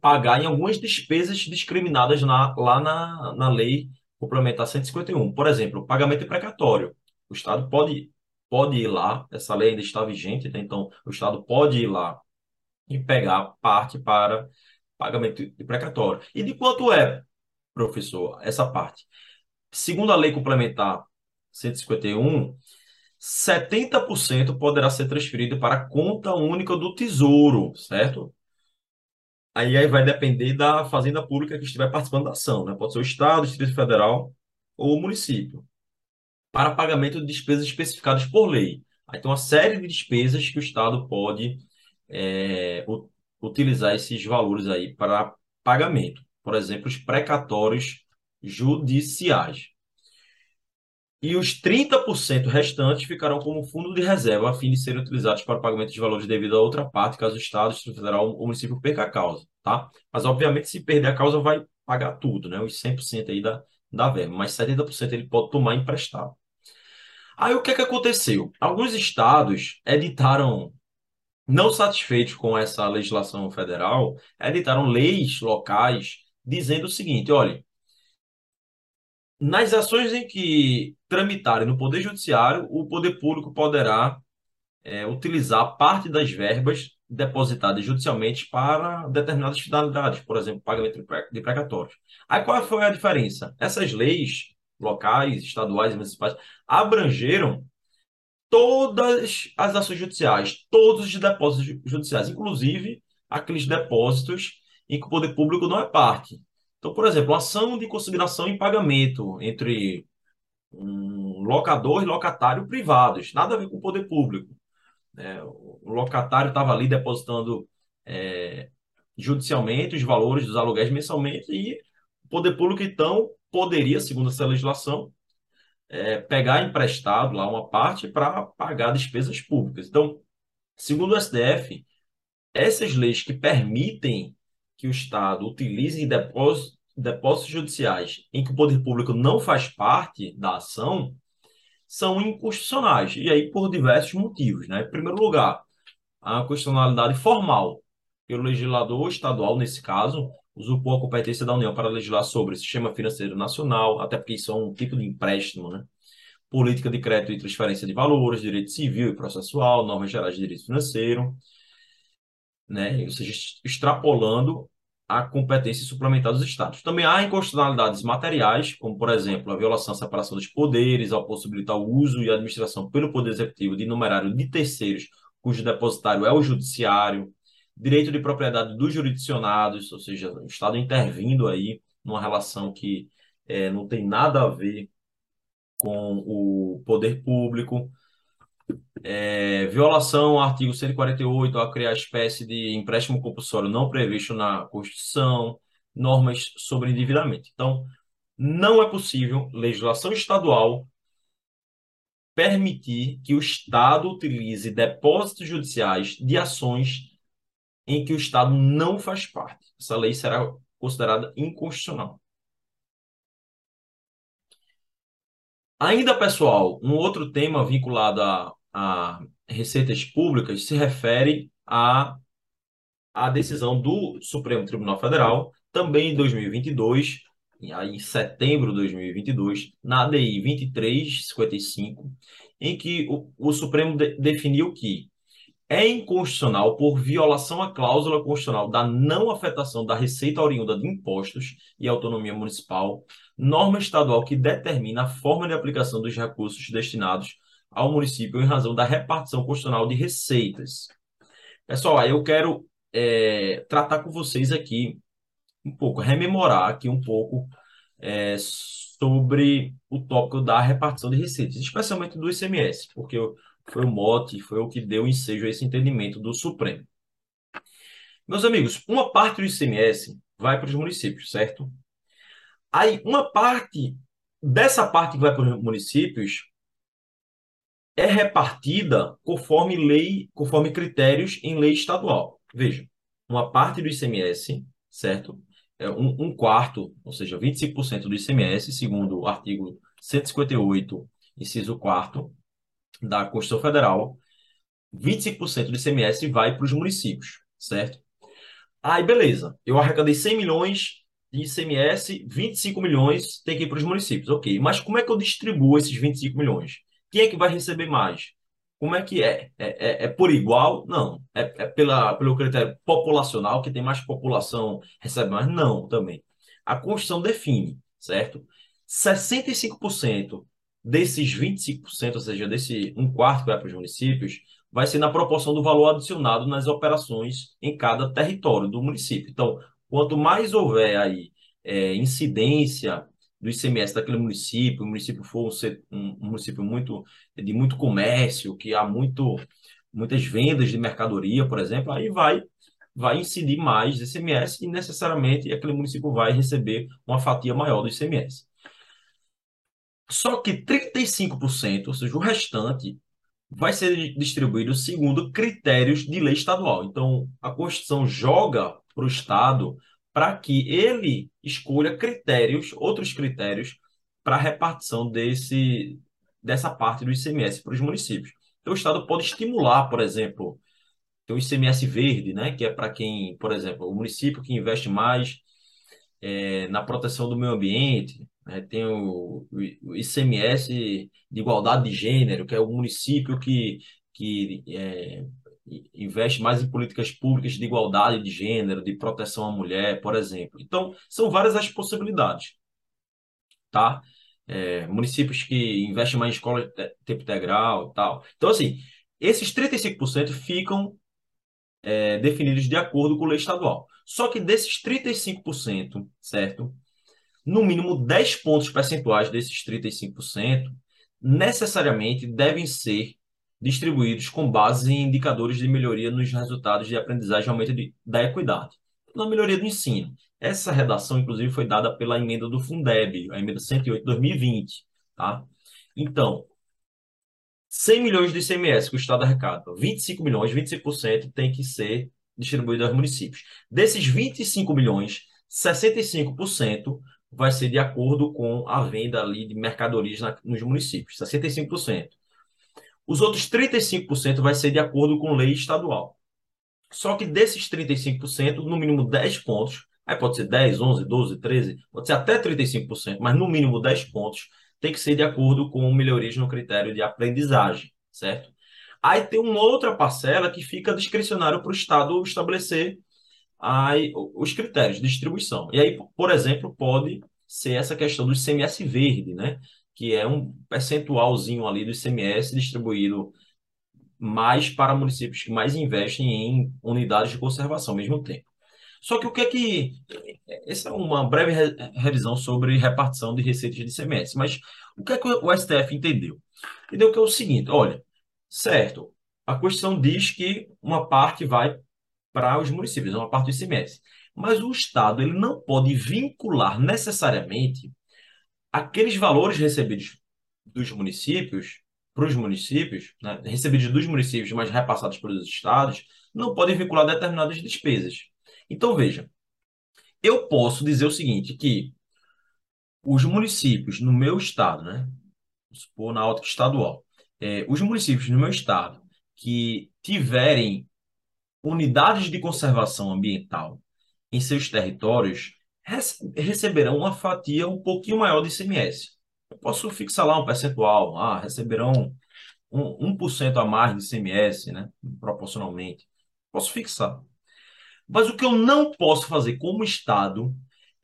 pagar em algumas despesas discriminadas na, lá na, na lei complementar 151. Por exemplo, pagamento precatório. O Estado pode pode ir lá, essa lei ainda está vigente, né? então o Estado pode ir lá e pegar parte para pagamento de precatório. E de quanto é, professor, essa parte? Segundo a lei complementar 151, 70% poderá ser transferido para a conta única do Tesouro, certo? Aí, aí vai depender da fazenda pública que estiver participando da ação, né? Pode ser o Estado, o Distrito Federal ou o município para pagamento de despesas especificadas por lei. Aí tem uma série de despesas que o Estado pode é, utilizar esses valores aí para pagamento. Por exemplo, os precatórios judiciais. E os 30% restantes ficarão como fundo de reserva a fim de serem utilizados para pagamento de valores devido a outra parte, caso o Estado, o Distrito Federal ou o município perca a causa, tá? Mas, obviamente, se perder a causa, vai pagar tudo, né? Os 100% aí da, da verba, mas 70% ele pode tomar emprestado. Aí o que é que aconteceu? Alguns estados editaram, não satisfeitos com essa legislação federal, editaram leis locais dizendo o seguinte: olha, nas ações em que tramitarem no Poder Judiciário, o Poder Público poderá é, utilizar parte das verbas depositadas judicialmente para determinadas finalidades, por exemplo, pagamento de precatórios. Aí qual foi a diferença? Essas leis locais, estaduais e municipais abrangeram todas as ações judiciais, todos os depósitos judiciais, inclusive aqueles depósitos em que o poder público não é parte. Então, por exemplo, ação de consignação em pagamento entre um locador e locatário privados, nada a ver com o poder público. É, o locatário estava ali depositando é, judicialmente os valores dos aluguéis mensalmente e o poder público, então, poderia, segundo essa legislação, é, pegar emprestado lá uma parte para pagar despesas públicas. Então, segundo o STF, essas leis que permitem que o Estado utilize depósitos, depósitos judiciais em que o poder público não faz parte da ação são inconstitucionais. E aí por diversos motivos. Né? Em primeiro lugar, a constitucionalidade formal pelo legislador estadual, nesse caso, usurpou a competência da União para legislar sobre o sistema financeiro nacional, até porque isso é um tipo de empréstimo, né? Política de crédito e transferência de valores, direito civil e processual, normas gerais de direito financeiro, né? Ou seja, extrapolando a competência suplementar dos Estados. Também há inconstitucionalidades materiais, como, por exemplo, a violação à separação dos poderes, ao possibilitar o uso e administração pelo Poder Executivo de numerário de terceiros, cujo depositário é o Judiciário, direito de propriedade dos jurisdicionados, ou seja, o Estado intervindo aí numa relação que é, não tem nada a ver com o poder público, é, violação ao artigo 148 a criar espécie de empréstimo compulsório não previsto na Constituição, normas sobre endividamento. Então, não é possível legislação estadual permitir que o Estado utilize depósitos judiciais de ações em que o Estado não faz parte. Essa lei será considerada inconstitucional. Ainda, pessoal, um outro tema vinculado a, a receitas públicas se refere à, à decisão do Supremo Tribunal Federal, também em 2022, aí em setembro de 2022, na ADI 2355, em que o, o Supremo de, definiu que é inconstitucional por violação à cláusula constitucional da não afetação da receita oriunda de impostos e autonomia municipal, norma estadual que determina a forma de aplicação dos recursos destinados ao município em razão da repartição constitucional de receitas. Pessoal, aí eu quero é, tratar com vocês aqui um pouco, rememorar aqui um pouco é, sobre o tópico da repartição de receitas, especialmente do ICMS, porque foi o mote, foi o que deu ensejo a esse entendimento do Supremo. Meus amigos, uma parte do ICMS vai para os municípios, certo? Aí, uma parte dessa parte que vai para os municípios é repartida conforme lei, conforme critérios em lei estadual. Veja, uma parte do ICMS, certo? É um, um quarto, ou seja, 25% do ICMS, segundo o artigo 158, inciso 4 da Constituição Federal, 25% do ICMS vai para os municípios, certo? Aí, beleza, eu arrecadei 100 milhões de ICMS, 25 milhões tem que ir para os municípios, ok. Mas como é que eu distribuo esses 25 milhões? Quem é que vai receber mais? Como é que é? É, é, é por igual? Não. É, é, pela, pelo critério populacional, que tem mais população, recebe mais? Não, também. A Constituição define, certo? 65% desses 25%, ou seja, desse um quarto que vai para os municípios, vai ser na proporção do valor adicionado nas operações em cada território do município. Então, quanto mais houver aí é, incidência do ICMS daquele município, o município for um, um, município muito de muito comércio, que há muito muitas vendas de mercadoria, por exemplo, aí vai vai incidir mais ICMS e necessariamente aquele município vai receber uma fatia maior do ICMS. Só que 35%, ou seja, o restante, vai ser distribuído segundo critérios de lei estadual. Então, a Constituição joga para o Estado para que ele escolha critérios, outros critérios, para a repartição desse, dessa parte do ICMS para os municípios. Então, o Estado pode estimular, por exemplo, tem o ICMS verde, né, que é para quem, por exemplo, o município que investe mais é, na proteção do meio ambiente, né, tem o, o, ICMS de igualdade de gênero, que é o município que, que é, investe mais em políticas públicas de igualdade de gênero, de proteção à mulher, por exemplo. Então, são várias as possibilidades, tá? É, municípios que investem mais em escola de tempo integral tal. Então, assim, esses 35% ficam é, definidos de acordo com a lei estadual. Só que desses 35%, certo? No mínimo 10 pontos percentuais desses 35% necessariamente devem ser distribuídos com base em indicadores de melhoria nos resultados de aprendizagem e aumento de, da equidade, na melhoria do ensino. Essa redação, inclusive, foi dada pela emenda do Fundeb, a emenda 108 de 2020. Tá? Então, 100 milhões de ICMS que o Estado arrecada, 25 milhões, 25% tem que ser distribuído aos municípios. Desses 25 milhões, 65% vai ser de acordo com a venda ali de mercadorias na, nos municípios, 65%. Os outros 35% vai ser de acordo com lei estadual. Só que desses 35%, no mínimo 10 pontos, aí pode ser 10, 11, 12, 13, pode ser até 35%, mas no mínimo 10 pontos tem que ser de acordo com melhorias no critério de aprendizagem, certo? Aí tem uma outra parcela que fica discricionário para o Estado estabelecer aí, os critérios de distribuição. E aí, por exemplo, pode ser essa questão do ICMS verde, né? Que é um percentualzinho ali do ICMS distribuído mais para municípios que mais investem em unidades de conservação ao mesmo tempo. Só que o que é que. Essa é uma breve revisão sobre repartição de receitas de ICMS, mas o que é que o STF entendeu? Entendeu que é o seguinte: olha, certo, a Constituição diz que uma parte vai para os municípios, uma parte do ICMS, mas o Estado ele não pode vincular necessariamente aqueles valores recebidos dos municípios, para os municípios, né, recebidos dos municípios, mas repassados pelos estados, não podem vincular determinadas despesas. Então, veja, eu posso dizer o seguinte, que os municípios no meu estado, né, supor na ótica estadual, é, os municípios no meu estado que tiverem unidades de conservação ambiental em seus territórios receberão uma fatia um pouquinho maior de ICMS. Eu posso fixar lá um percentual, ah, receberão um, 1% a mais de ICMS, né, proporcionalmente. Posso fixar. Mas o que eu não posso fazer como Estado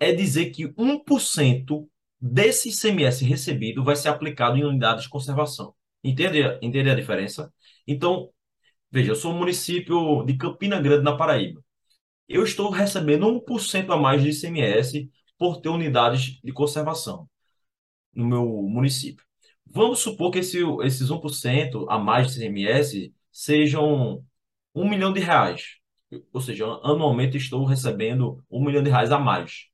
é dizer que 1% desse ICMS recebido vai ser aplicado em unidades de conservação. Entende, entende a diferença? Então, veja, eu sou um município de Campina Grande, na Paraíba. Eu estou recebendo 1% a mais de ICMS por ter unidades de conservação no meu município. Vamos supor que esse, esses 1% a mais de ICMS sejam um milhão de reais. Ou seja, anualmente estou recebendo um milhão de reais a mais.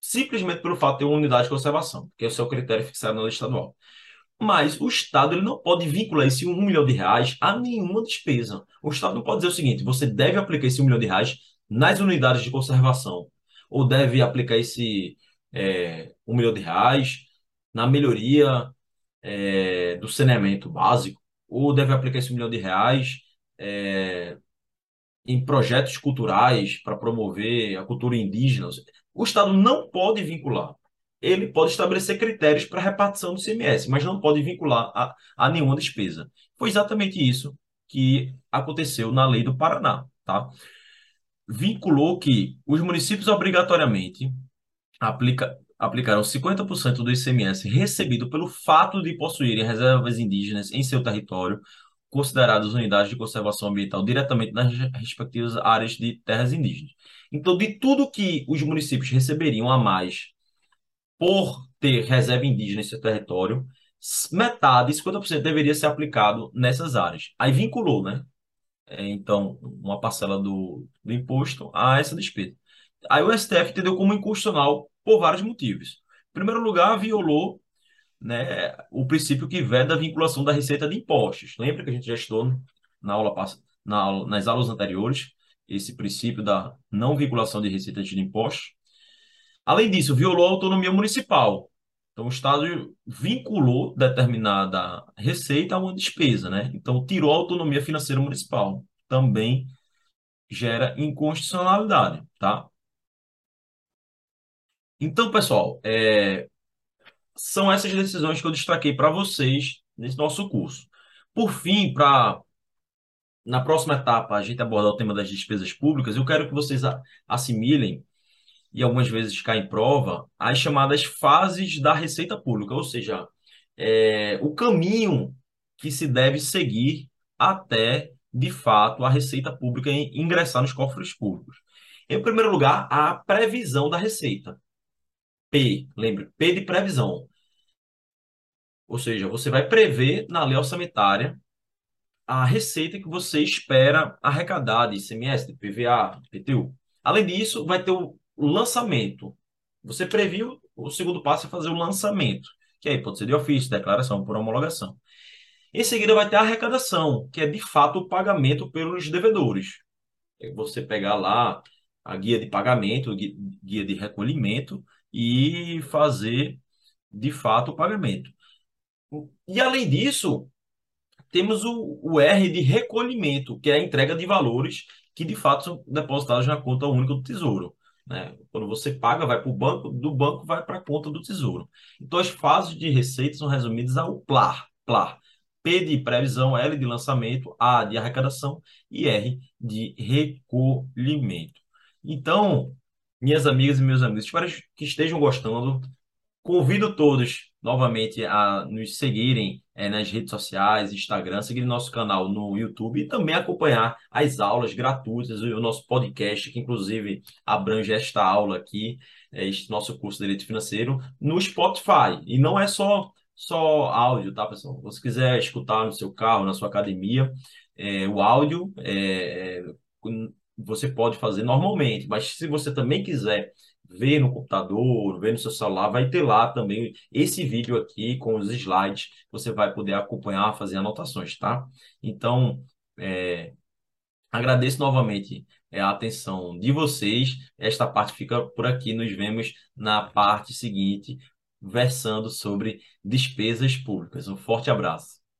Simplesmente pelo fato de ter uma unidade de conservação, que é o seu critério fixado na lei estadual. Mas o Estado ele não pode vincular esse um milhão de reais a nenhuma despesa. O Estado não pode dizer o seguinte: você deve aplicar esse um milhão de reais nas unidades de conservação, ou deve aplicar esse é, um milhão de reais na melhoria é, do saneamento básico, ou deve aplicar esse um milhão de reais é, em projetos culturais para promover a cultura indígena. O Estado não pode vincular. Ele pode estabelecer critérios para repartição do CMS, mas não pode vincular a, a nenhuma despesa. Foi exatamente isso que aconteceu na lei do Paraná, tá? Vinculou que os municípios obrigatoriamente aplica, aplicaram 50% do ICMS recebido pelo fato de possuírem reservas indígenas em seu território, consideradas unidades de conservação ambiental diretamente nas respectivas áreas de terras indígenas. Então, de tudo que os municípios receberiam a mais por ter reserva indígena em seu território, metade, 50% deveria ser aplicado nessas áreas. Aí vinculou, né? É, então, uma parcela do, do imposto a essa despesa. Aí o STF entendeu como inconstitucional por vários motivos. Em primeiro lugar, violou né, o princípio que veda a vinculação da receita de impostos. Lembra que a gente já estudou na aula, na aula, nas aulas anteriores esse princípio da não vinculação de receita de impostos? Além disso, violou a autonomia municipal. Então, o Estado vinculou determinada receita a uma despesa, né? Então, tirou a autonomia financeira municipal. Também gera inconstitucionalidade, tá? Então, pessoal, é, são essas decisões que eu destaquei para vocês nesse nosso curso. Por fim, para na próxima etapa a gente abordar o tema das despesas públicas, eu quero que vocês assimilem e algumas vezes caem em prova as chamadas fases da receita pública, ou seja, é, o caminho que se deve seguir até, de fato, a receita pública ingressar nos cofres públicos. Em primeiro lugar, a previsão da receita. P, lembre, P de previsão. Ou seja, você vai prever na lei orçamentária a receita que você espera arrecadar de ICMS, de PVA, de PTU. Além disso, vai ter o lançamento. Você previu, o segundo passo é fazer o lançamento, que aí pode ser de ofício, declaração por homologação. Em seguida, vai ter a arrecadação, que é de fato o pagamento pelos devedores. É você pegar lá a guia de pagamento, guia de recolhimento, e fazer de fato o pagamento. E além disso, temos o, o R de recolhimento, que é a entrega de valores que de fato são depositados na conta única do Tesouro. Né? Quando você paga, vai para o banco, do banco vai para a conta do Tesouro. Então, as fases de receita são resumidas ao PLAR. PLAR. P de previsão, L de lançamento, A de arrecadação e R de recolhimento. Então, minhas amigas e meus amigos. Espero que estejam gostando. Convido todos novamente a nos seguirem é, nas redes sociais, Instagram, seguir nosso canal no YouTube e também acompanhar as aulas gratuitas o nosso podcast, que inclusive abrange esta aula aqui, é, este nosso curso de Direito Financeiro, no Spotify. E não é só, só áudio, tá, pessoal? Se você quiser escutar no seu carro, na sua academia, é, o áudio é, você pode fazer normalmente, mas se você também quiser ver no computador, ver no seu celular, vai ter lá também esse vídeo aqui com os slides, você vai poder acompanhar, fazer anotações, tá? Então, é, agradeço novamente é, a atenção de vocês. Esta parte fica por aqui, nos vemos na parte seguinte, versando sobre despesas públicas. Um forte abraço.